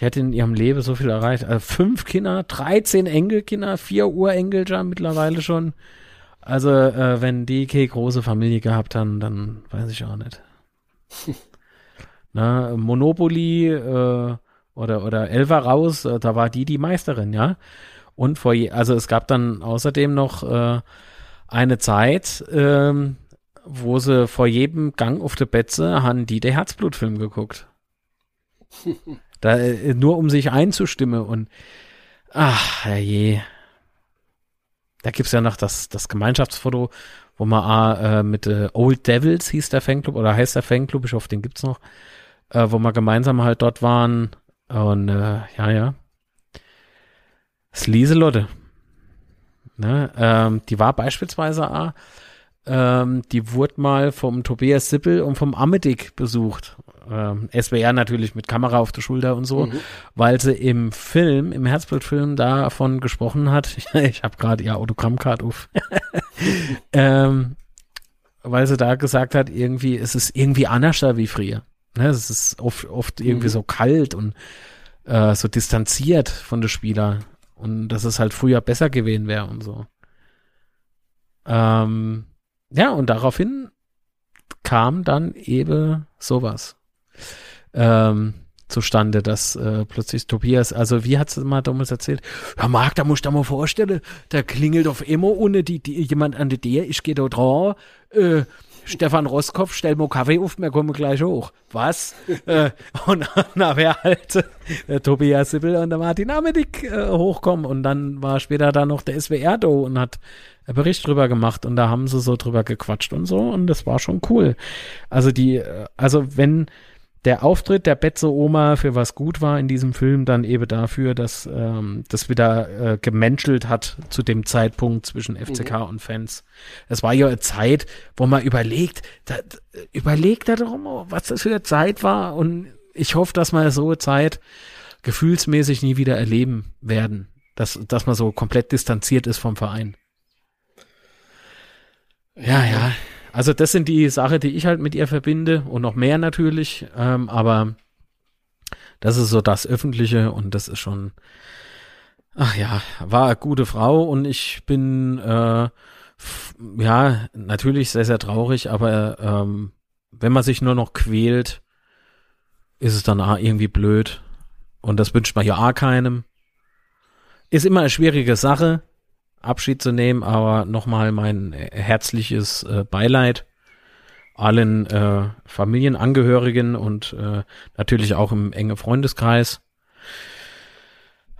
die hat in ihrem Leben so viel erreicht. Also fünf Kinder, 13 Enkelkinder, vier Urenkel schon mittlerweile schon. Also, äh, wenn die keine große Familie gehabt haben, dann weiß ich auch nicht. Ne? Monopoly äh, oder, oder Elva raus, äh, da war die die Meisterin, ja. Und vor je, also es gab dann außerdem noch äh, eine Zeit, ähm, wo sie vor jedem Gang auf der Betze haben die der Herzblutfilm geguckt. Da, äh, nur um sich einzustimmen und ach, je. Da gibt's ja noch das, das Gemeinschaftsfoto, wo man äh, mit äh, Old Devils hieß der Fanclub oder heißt der Fanclub, ich hoffe, den gibt's noch, äh, wo wir gemeinsam halt dort waren. Und äh, ja, ja. Lieselotte. Ne, ähm, die war beispielsweise A, ähm, die wurde mal vom Tobias Sippel und vom Amedik besucht. Ähm, SWR natürlich mit Kamera auf der Schulter und so, mhm. weil sie im Film, im Herzblutfilm davon gesprochen hat. ich habe gerade ihr Autogrammcard auf. ähm, weil sie da gesagt hat, irgendwie, es ist irgendwie anders da wie früher. Ne, es ist oft, oft irgendwie mhm. so kalt und äh, so distanziert von den Spielern und dass es halt früher besser gewesen wäre und so. Ähm, ja, und daraufhin kam dann eben sowas ähm, zustande, dass äh, plötzlich Tobias, also wie hat es mal damals erzählt? Ja, Marc, da musst du dir mal vorstellen, da klingelt auf immer ohne die, die jemand an der Tür, ich gehe da dran, äh, Stefan Roskopf, stell mal Kaffee auf, wir kommen gleich hoch. Was? äh, und dann wäre halt äh, Tobias Sibbel und der Martin Amedig äh, hochkommen und dann war später da noch der SWR da und hat einen Bericht drüber gemacht und da haben sie so drüber gequatscht und so und das war schon cool. Also die, äh, also wenn der Auftritt der Betze Oma für was gut war in diesem Film, dann eben dafür, dass ähm, das wieder äh, gemenschelt hat zu dem Zeitpunkt zwischen FCK mhm. und Fans. Es war ja eine Zeit, wo man überlegt, da, überlegt da darum, was das für eine Zeit war und ich hoffe, dass wir so eine Zeit gefühlsmäßig nie wieder erleben werden, dass, dass man so komplett distanziert ist vom Verein. Ja, ja. Also das sind die Sachen, die ich halt mit ihr verbinde und noch mehr natürlich, ähm, aber das ist so das Öffentliche und das ist schon, ach ja, war eine gute Frau und ich bin, äh, ja, natürlich sehr, sehr traurig, aber ähm, wenn man sich nur noch quält, ist es dann irgendwie blöd und das wünscht man ja auch keinem. Ist immer eine schwierige Sache, Abschied zu nehmen, aber nochmal mein herzliches äh, Beileid allen äh, Familienangehörigen und äh, natürlich auch im engen Freundeskreis.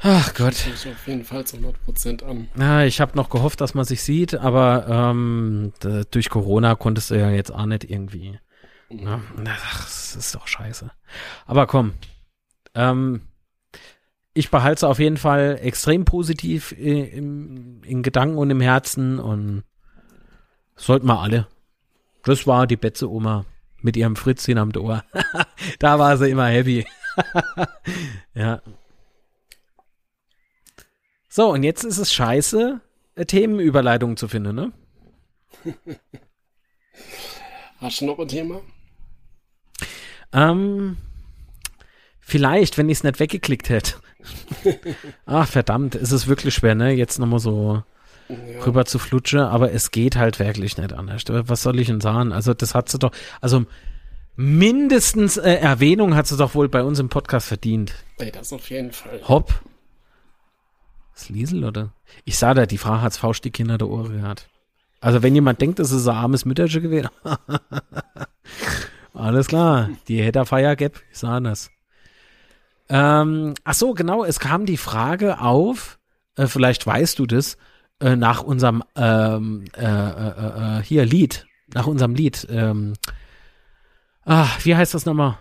Ach Gott. Das auf jeden Fall zu 100 Prozent an. Ja, ich habe noch gehofft, dass man sich sieht, aber ähm, durch Corona konntest du ja jetzt auch nicht irgendwie. Mhm. Ne? Ach, das ist doch scheiße. Aber komm, ähm, ich behalte es auf jeden Fall extrem positiv in, in, Gedanken und im Herzen und sollten wir alle. Das war die Betze Oma mit ihrem Fritzchen am Ohr. da war sie immer happy. ja. So, und jetzt ist es scheiße, Themenüberleitungen zu finden, ne? Hast du noch ein Thema? Ähm, vielleicht, wenn ich es nicht weggeklickt hätte. Ach, verdammt, ist es wirklich schwer, ne? Jetzt nochmal so ja. rüber zu flutschen, aber es geht halt wirklich nicht anders. Was soll ich denn sagen? Also, das hat sie doch, also mindestens äh, Erwähnung hat sie doch wohl bei uns im Podcast verdient. Ey, das auf jeden Fall. Hopp. Das Liesel, oder? Ich sah da, die Frau hat's faustig hinter der Ohren gehabt. Also, wenn jemand denkt, das ist ein armes Mütterchen gewesen. Alles klar, die hätte Feier gab, ich sah das. Ähm, ach so, genau, es kam die Frage auf, äh, vielleicht weißt du das, äh, nach unserem ähm, äh, äh, äh, hier Lied, nach unserem Lied. Ähm, ah, wie heißt das nochmal?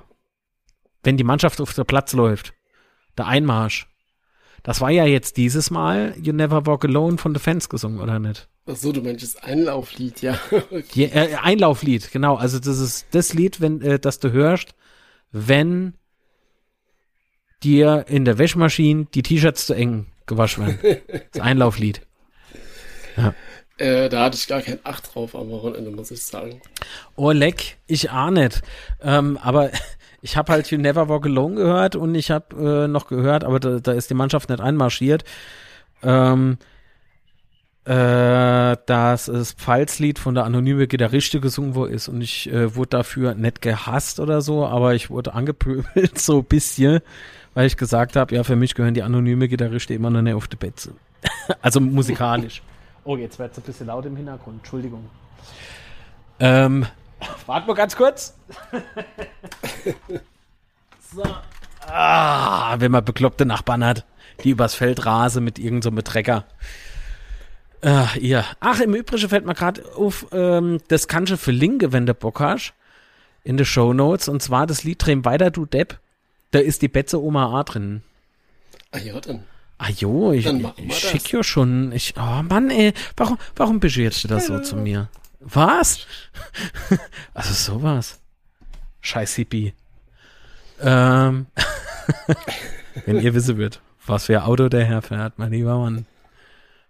Wenn die Mannschaft auf der Platz läuft. Der Einmarsch. Das war ja jetzt dieses Mal You Never Walk Alone von The Fans gesungen, oder nicht? Ach so, du meinst das Einlauflied, ja. ja äh, Einlauflied, genau. Also das ist das Lied, wenn, äh, das du hörst, wenn dir in der Wäschmaschine die T-Shirts zu eng gewaschen werden. Das Einlauflied. Ja. Äh, da hatte ich gar kein Acht drauf am Wochenende, muss ich sagen. Oh, leck, ich auch nicht. Ähm, aber ich habe halt You Never Walk Alone gehört und ich habe äh, noch gehört, aber da, da ist die Mannschaft nicht einmarschiert. Ähm, äh, dass das Pfalzlied von der anonyme Gitarriste gesungen worden ist und ich äh, wurde dafür nicht gehasst oder so, aber ich wurde angepöbelt so ein bisschen weil ich gesagt habe, ja, für mich gehören die anonyme Gitarriste immer noch nicht auf die Betze. also musikalisch. Oh, jetzt wird es ein bisschen laut im Hintergrund, Entschuldigung. Ähm, warte mal ganz kurz. so, Ah, wenn man bekloppte Nachbarn hat, die übers Feld rasen mit irgendeinem so Trecker. Ach, ihr. Ach, im Übrigen fällt mir gerade auf, ähm, das kannst du verlinken, wenn du Bock hast, in den Show Notes. Und zwar das Lied Drehen weiter, du Depp. Da ist die Betze Oma A drin. Ah ja, dann. Ah jo, ich, ich schick ja schon. Ich, oh Mann, ey, warum, warum beschwerst du das so zu mir? Was? also sowas. Scheiß Hippie. Ähm, wenn ihr wissen wird, was für ein Auto der Herr fährt, mein lieber Mann.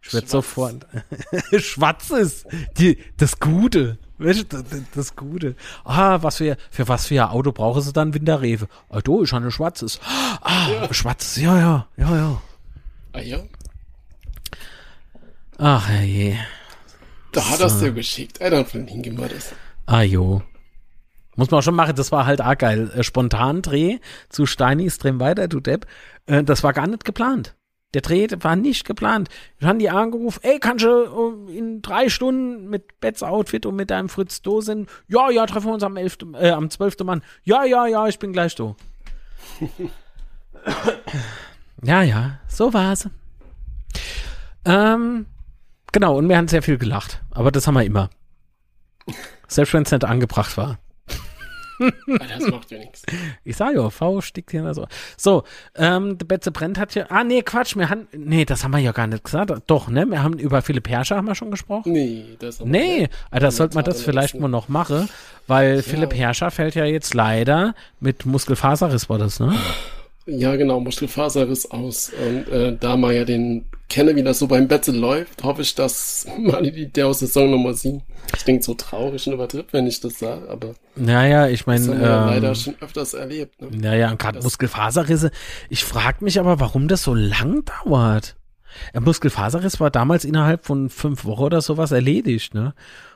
Ich werd Schwarz. sofort. Schwarz ist die, das Gute. Weißt du, das, das Gute. Ah, was für, für was für ein Auto brauchen sie dann Winterrefe? Ah, du, ich habe ein schwarzes. Ah, schwarzes, ja, ja, ja, ja. Ah ja? Ach, herrje. Da hat er es dir geschickt. Ey, dann verlinken wir das. Ah, jo. Muss man auch schon machen, das war halt auch geil. Äh, Spontan Dreh zu Steinis Dreh weiter, du Depp. Äh, das war gar nicht geplant. Der Dreh war nicht geplant. Ich haben die angerufen, ey, kannst du äh, in drei Stunden mit Betts Outfit und mit deinem Fritz Do sind? Ja, ja, treffen wir uns am 11., äh, am 12. Mann. Ja, ja, ja, ich bin gleich da. ja, ja, so war's. Ähm, genau, und wir haben sehr viel gelacht. Aber das haben wir immer. Selbst wenn es nicht angebracht war. Ah, das macht ja nichts. Ich sag ja, V stickt hier so. So, ähm, der Betze brennt hat ja. Ah, nee, Quatsch, wir haben. Nee, das haben wir ja gar nicht gesagt. Doch, ne? Wir haben über Philipp Herrscher haben wir schon gesprochen. Nee, das haben Nee, wir also das sollte man das vielleicht lassen. mal noch machen, weil Philipp Herrscher fällt ja jetzt leider mit Muskelfaserriss war das, ne? Ja, genau, Muskelfaserriss aus. Und äh, da man ja den kenne, wie das so beim Betze läuft, hoffe ich, dass man die, der aus Saison Nummer 7. Ich denke so traurig und übertritt, wenn ich das sage, aber Naja, ich das haben wir meine, leider ähm, schon öfters erlebt. Ne? naja, gerade Das- Muskelfaserrisse. Ich frage mich aber, warum das so lang dauert. Der Muskelfaserriss war damals innerhalb von fünf Wochen oder sowas erledigt, ne?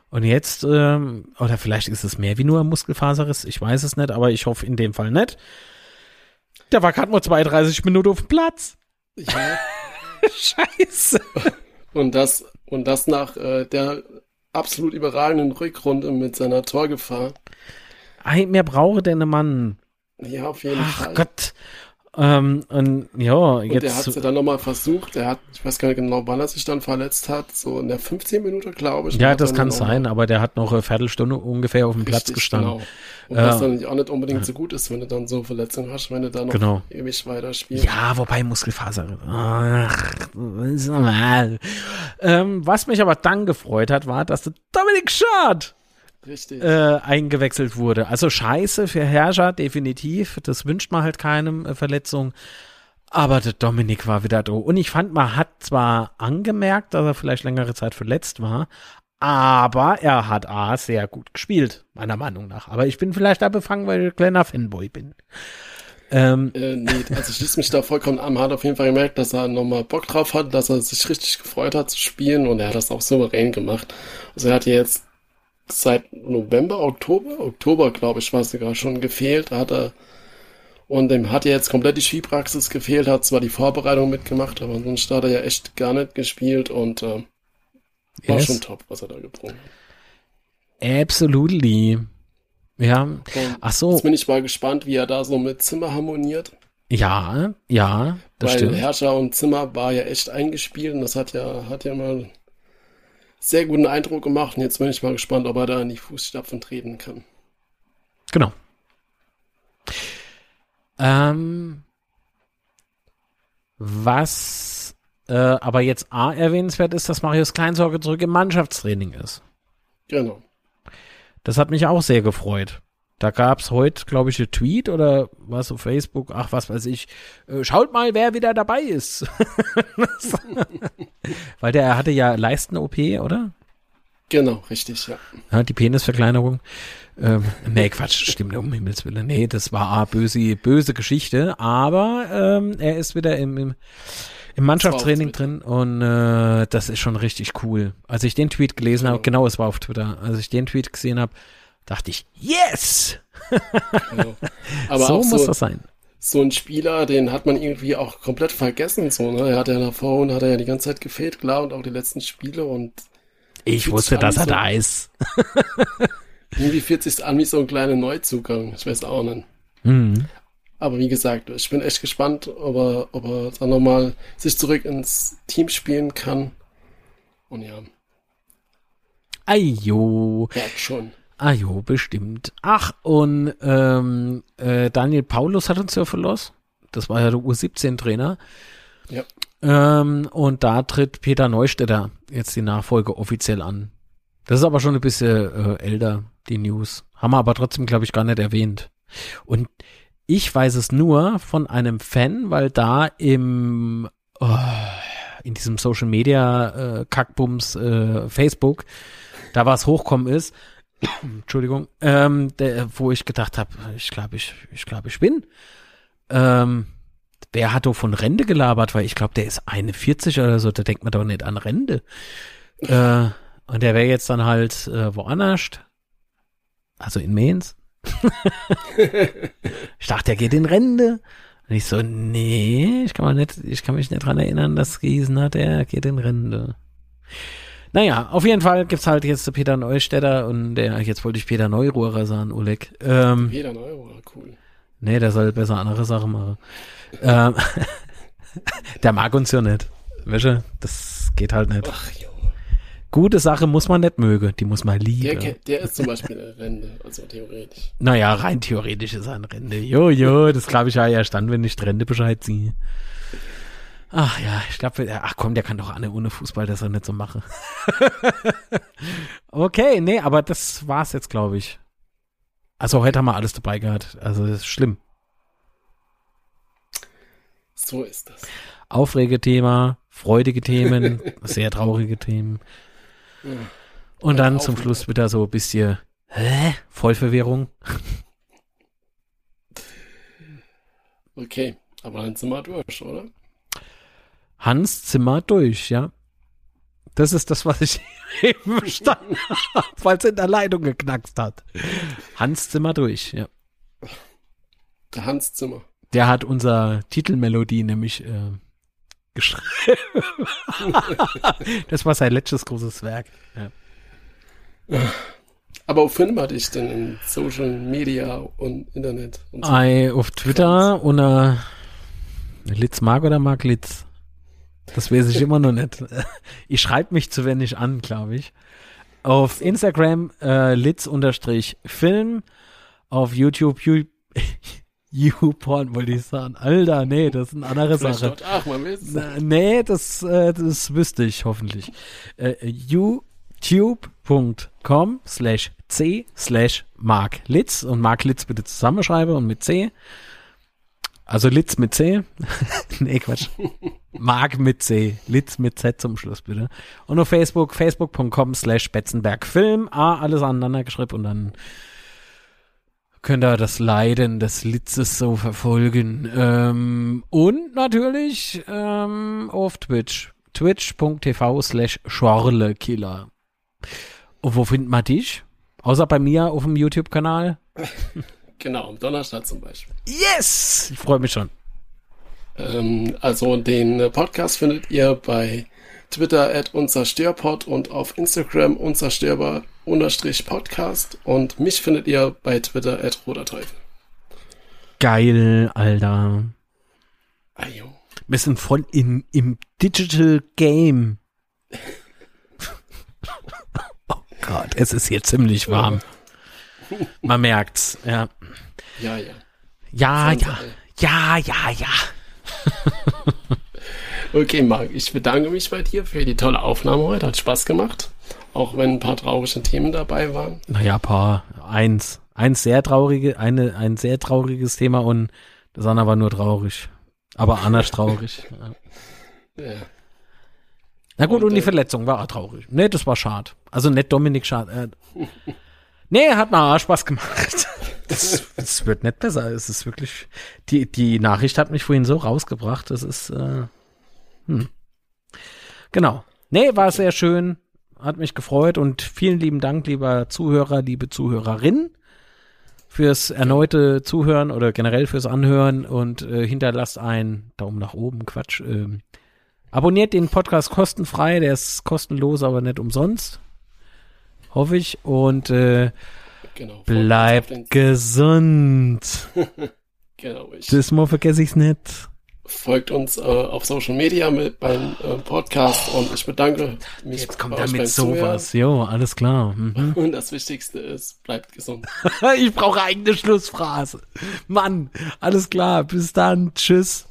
Und jetzt, ähm, oder vielleicht ist es mehr wie nur ein Muskelfaserriss, ich weiß es nicht, aber ich hoffe in dem Fall nicht. Der war gerade mal 32 Minuten auf dem Platz. Ja, Scheiße. und das, und das nach äh, der absolut überragenden Rückrunde mit seiner Torgefahr. Ei, mehr brauche denn Mann. Ja, auf jeden Ach Fall. Gott. Ähm, und ja, Und er hat jetzt. es ja dann nochmal versucht. Er hat, ich weiß gar nicht genau, wann er sich dann verletzt hat. So in der 15 Minute, glaube ich. Ja, das kann sein, aber der hat noch eine Viertelstunde ungefähr auf dem Platz gestanden. Genau. Und Äh, was dann auch nicht unbedingt so gut ist, wenn du dann so Verletzungen hast, wenn du dann noch Genau. ewig weiter spielst. Ja, wobei Muskelfaser. Ach, ist normal. Ähm, was mich aber dann gefreut hat, war, dass der Dominik Schad Richtig. äh, eingewechselt wurde. Also scheiße für Herrscher, definitiv. Das wünscht man halt keinem äh, Verletzung. Aber der Dominik war wieder da. Und ich fand, man hat zwar angemerkt, dass er vielleicht längere Zeit verletzt war, aber er hat A, sehr gut gespielt, meiner Meinung nach. Aber ich bin vielleicht da befangen, weil ich ein kleiner Fanboy bin. Ähm, Äh, nee, also ich schließe mich da vollkommen an. Man hat auf jeden Fall gemerkt, dass er nochmal Bock drauf hat, dass er sich richtig gefreut hat zu spielen und er hat das auch souverän gemacht. Also er hat jetzt seit November, Oktober, Oktober glaube ich, war es sogar schon gefehlt, hat er und dem hat ja jetzt komplett die Skipraxis gefehlt, hat zwar die Vorbereitung mitgemacht, aber sonst hat er ja echt gar nicht gespielt und äh, war Yes. schon top, was er da gebrungen hat. absolutely. Ja, ach so, Jetzt bin ich mal gespannt, wie er da so mit Zimmer harmoniert. ja, ja, das Weil stimmt. Herrscher und Zimmer war ja echt eingespielt und das hat ja, hat ja mal sehr guten Eindruck gemacht. Und jetzt bin ich mal gespannt, ob er da in die Fußstapfen treten kann. Genau. Ähm, was äh, aber jetzt A erwähnenswert ist, dass Marius Kleinsorge zurück im Mannschaftstraining ist. Genau. Das hat mich auch sehr gefreut. Da gab's heute, glaube ich, ein Tweet oder was auf Facebook, ach was weiß ich, äh, schaut mal, wer wieder dabei ist. Weil der hatte ja Leisten-OP, oder? Genau, richtig, ja. Ja, die Penisverkleinerung. Ähm, nee, Quatsch, stimmt um Himmels Willen. Nee, das war eine böse, böse Geschichte, aber ähm, er ist wieder im, im, im Mannschaftstraining drin und äh, das ist schon richtig cool. Als ich den Tweet gelesen habe, genau, es war auf Twitter, als ich den Tweet gesehen habe, dachte ich, yes! Aber so muss so, das sein. so ein Spieler, den hat man irgendwie auch komplett vergessen. So, ne? Er hat ja davor und hat er ja die ganze Zeit gefehlt, klar, und auch die letzten Spiele und Ich wusste, dass er so- da ist. irgendwie fühlt sich an wie so ein kleiner Neuzugang. Ich weiß auch nicht. Mhm. Aber wie gesagt, ich bin echt gespannt, ob er, ob er dann nochmal sich zurück ins Team spielen kann. Und ja. Ajo. Ja, schon. Ajo, bestimmt. Ach, und ähm, äh, Daniel Paulus hat uns ja verlost. Das war ja der U17-Trainer. Ja. Ähm, und da tritt Peter Neustädter jetzt die Nachfolge offiziell an. Das ist aber schon ein bisschen äh, älter, die News. Haben wir aber trotzdem, glaube ich, gar nicht erwähnt. Und ich weiß es nur von einem Fan, weil da im oh, in diesem Social Media äh, Kackbums äh, Facebook da was hochkommen ist. Entschuldigung, ähm, der, wo ich gedacht habe, ich glaube, ich, ich glaube, ich bin. Ähm, wer hat doch von Rente gelabert? Weil ich glaube, der ist 41 oder so, da denkt man doch nicht an Rente. Äh, und der wäre jetzt dann halt äh, woanders. Also in Mainz. ich dachte, er geht in Rente. Und ich so, nee, ich kann, mal nicht, ich kann mich nicht dran erinnern, dass Riesen hat, er geht in Rente. Naja, auf jeden Fall gibt's halt jetzt Peter Neustädter und der, jetzt wollte ich Peter Neuruhrer sagen, Oleg. Ähm, Peter Neuruhrer, cool. Nee, der soll besser andere Sachen machen. ähm, der mag uns ja nicht. Du, das geht halt nicht. Ach, jo. Gute Sache muss man nicht mögen, die muss man Der, lieben. ke- der ist zum Beispiel eine Rente, also theoretisch. Naja, rein theoretisch ist er ein Rente. Jo, jo, das glaube ich ja erst dann, wenn ich Rente Bescheid ziehe. Ach ja, ich glaube, ach komm, der kann doch Anne ohne Fußball das er nicht so machen. okay, nee, aber das war's jetzt, glaube ich. Also heute haben wir alles dabei gehabt. Also das ist schlimm. So ist das. Aufregethema, freudige Themen, sehr traurige Themen. Und dann zum Schluss wieder so ein bisschen, hä? Vollverwirrung. Okay, aber dann sind wir durch, oder? Hans Zimmer durch, ja. Das ist das, was ich eben verstanden habe, weil es in der Leitung geknackst hat. Hans Zimmer durch, ja. Der Hans Zimmer. Der hat unser Titelmelodie nämlich äh, geschrieben. das war sein letztes großes Werk. Ja. Aber wo findet man dich denn in Social Media und Internet? Und so? Ei, auf Twitter unter Litz mag oder mag Litz? Das weiß ich immer noch nicht. Ich schreibe mich zu wenig an, glaube ich. Auf Instagram äh, Litz-Film. Auf YouTube You- YouPorn wollte ich sagen. Alter, nee, das ist eine andere Vielleicht Sache. ach, man will Nee, das, äh, das wüsste ich hoffentlich. Äh, youtube.com slash c slash Mark Litz und Mark Litz bitte zusammenschreibe und mit C. Also Litz mit C. nee, Quatsch. Mark mit C. Litz mit Z zum Schluss bitte. Und auf Facebook, facebook.com slash Betzenbergfilm. A, alles aneinander geschrieben und dann könnt ihr das Leiden des Litzes so verfolgen. Ähm, und natürlich ähm, auf Twitch. Twitch.tv slash Schorlekiller. Und wo findet man dich? Außer bei mir auf dem YouTube-Kanal. Genau, am Donnerstag zum Beispiel. Yes! Ich freue mich schon. Ähm, also den äh, Podcast findet ihr bei Twitter at unzerstörpod und auf Instagram unzerstörbar unterstrich Podcast und mich findet ihr bei Twitter at roter Teufel. Geil, Alter. Ajo. Wir sind voll in, im Digital Game. oh Gott, es ist hier ziemlich warm. Man merkt's, ja. Ja, ja. Ja, ja. Ja, ja, ja. Okay, Marc, ich bedanke mich bei dir für die tolle Aufnahme heute. Hat Spaß gemacht. Auch wenn ein paar traurige Themen dabei waren. Naja, paar. Eins. Eins sehr traurige, eine, ein sehr trauriges Thema und das andere war nur traurig. Aber anders traurig. Ja. Ja. Na gut, Und, und, die äh, Verletzung war auch traurig. Nee, das war schade. Also nicht Dominik schade. Äh, nee, hat mal Spaß gemacht. Das, das wird nicht besser. Es ist wirklich, die, die Nachricht hat mich vorhin so rausgebracht. Das ist, äh, hm. Genau. Nee, war sehr schön. Hat mich gefreut und vielen lieben Dank, lieber Zuhörer, liebe Zuhörerin, fürs erneute Zuhören oder generell fürs Anhören und äh, hinterlasst einen Daumen nach oben, Quatsch. Ähm, abonniert den Podcast kostenfrei, der ist kostenlos, aber nicht umsonst. Hoffe ich. Und äh, Genau. bleibt gesund. Genau, ich. Das mal vergesse ich's nicht. Folgt uns äh, auf Social Media mit beim äh, Podcast und ich bedanke mich. Jetzt kommt bei euch mit beim sowas. Jo, alles klar. Mhm. Und das Wichtigste ist, bleibt gesund. Ich brauche eigene Schlussphrase. Mann, alles klar. Bis dann. Tschüss.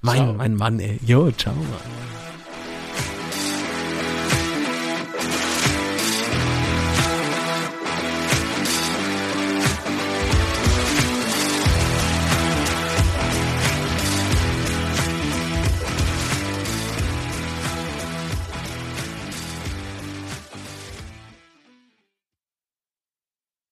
Mein, Ciao. mein Mann, ey. Jo, ciao. Mann.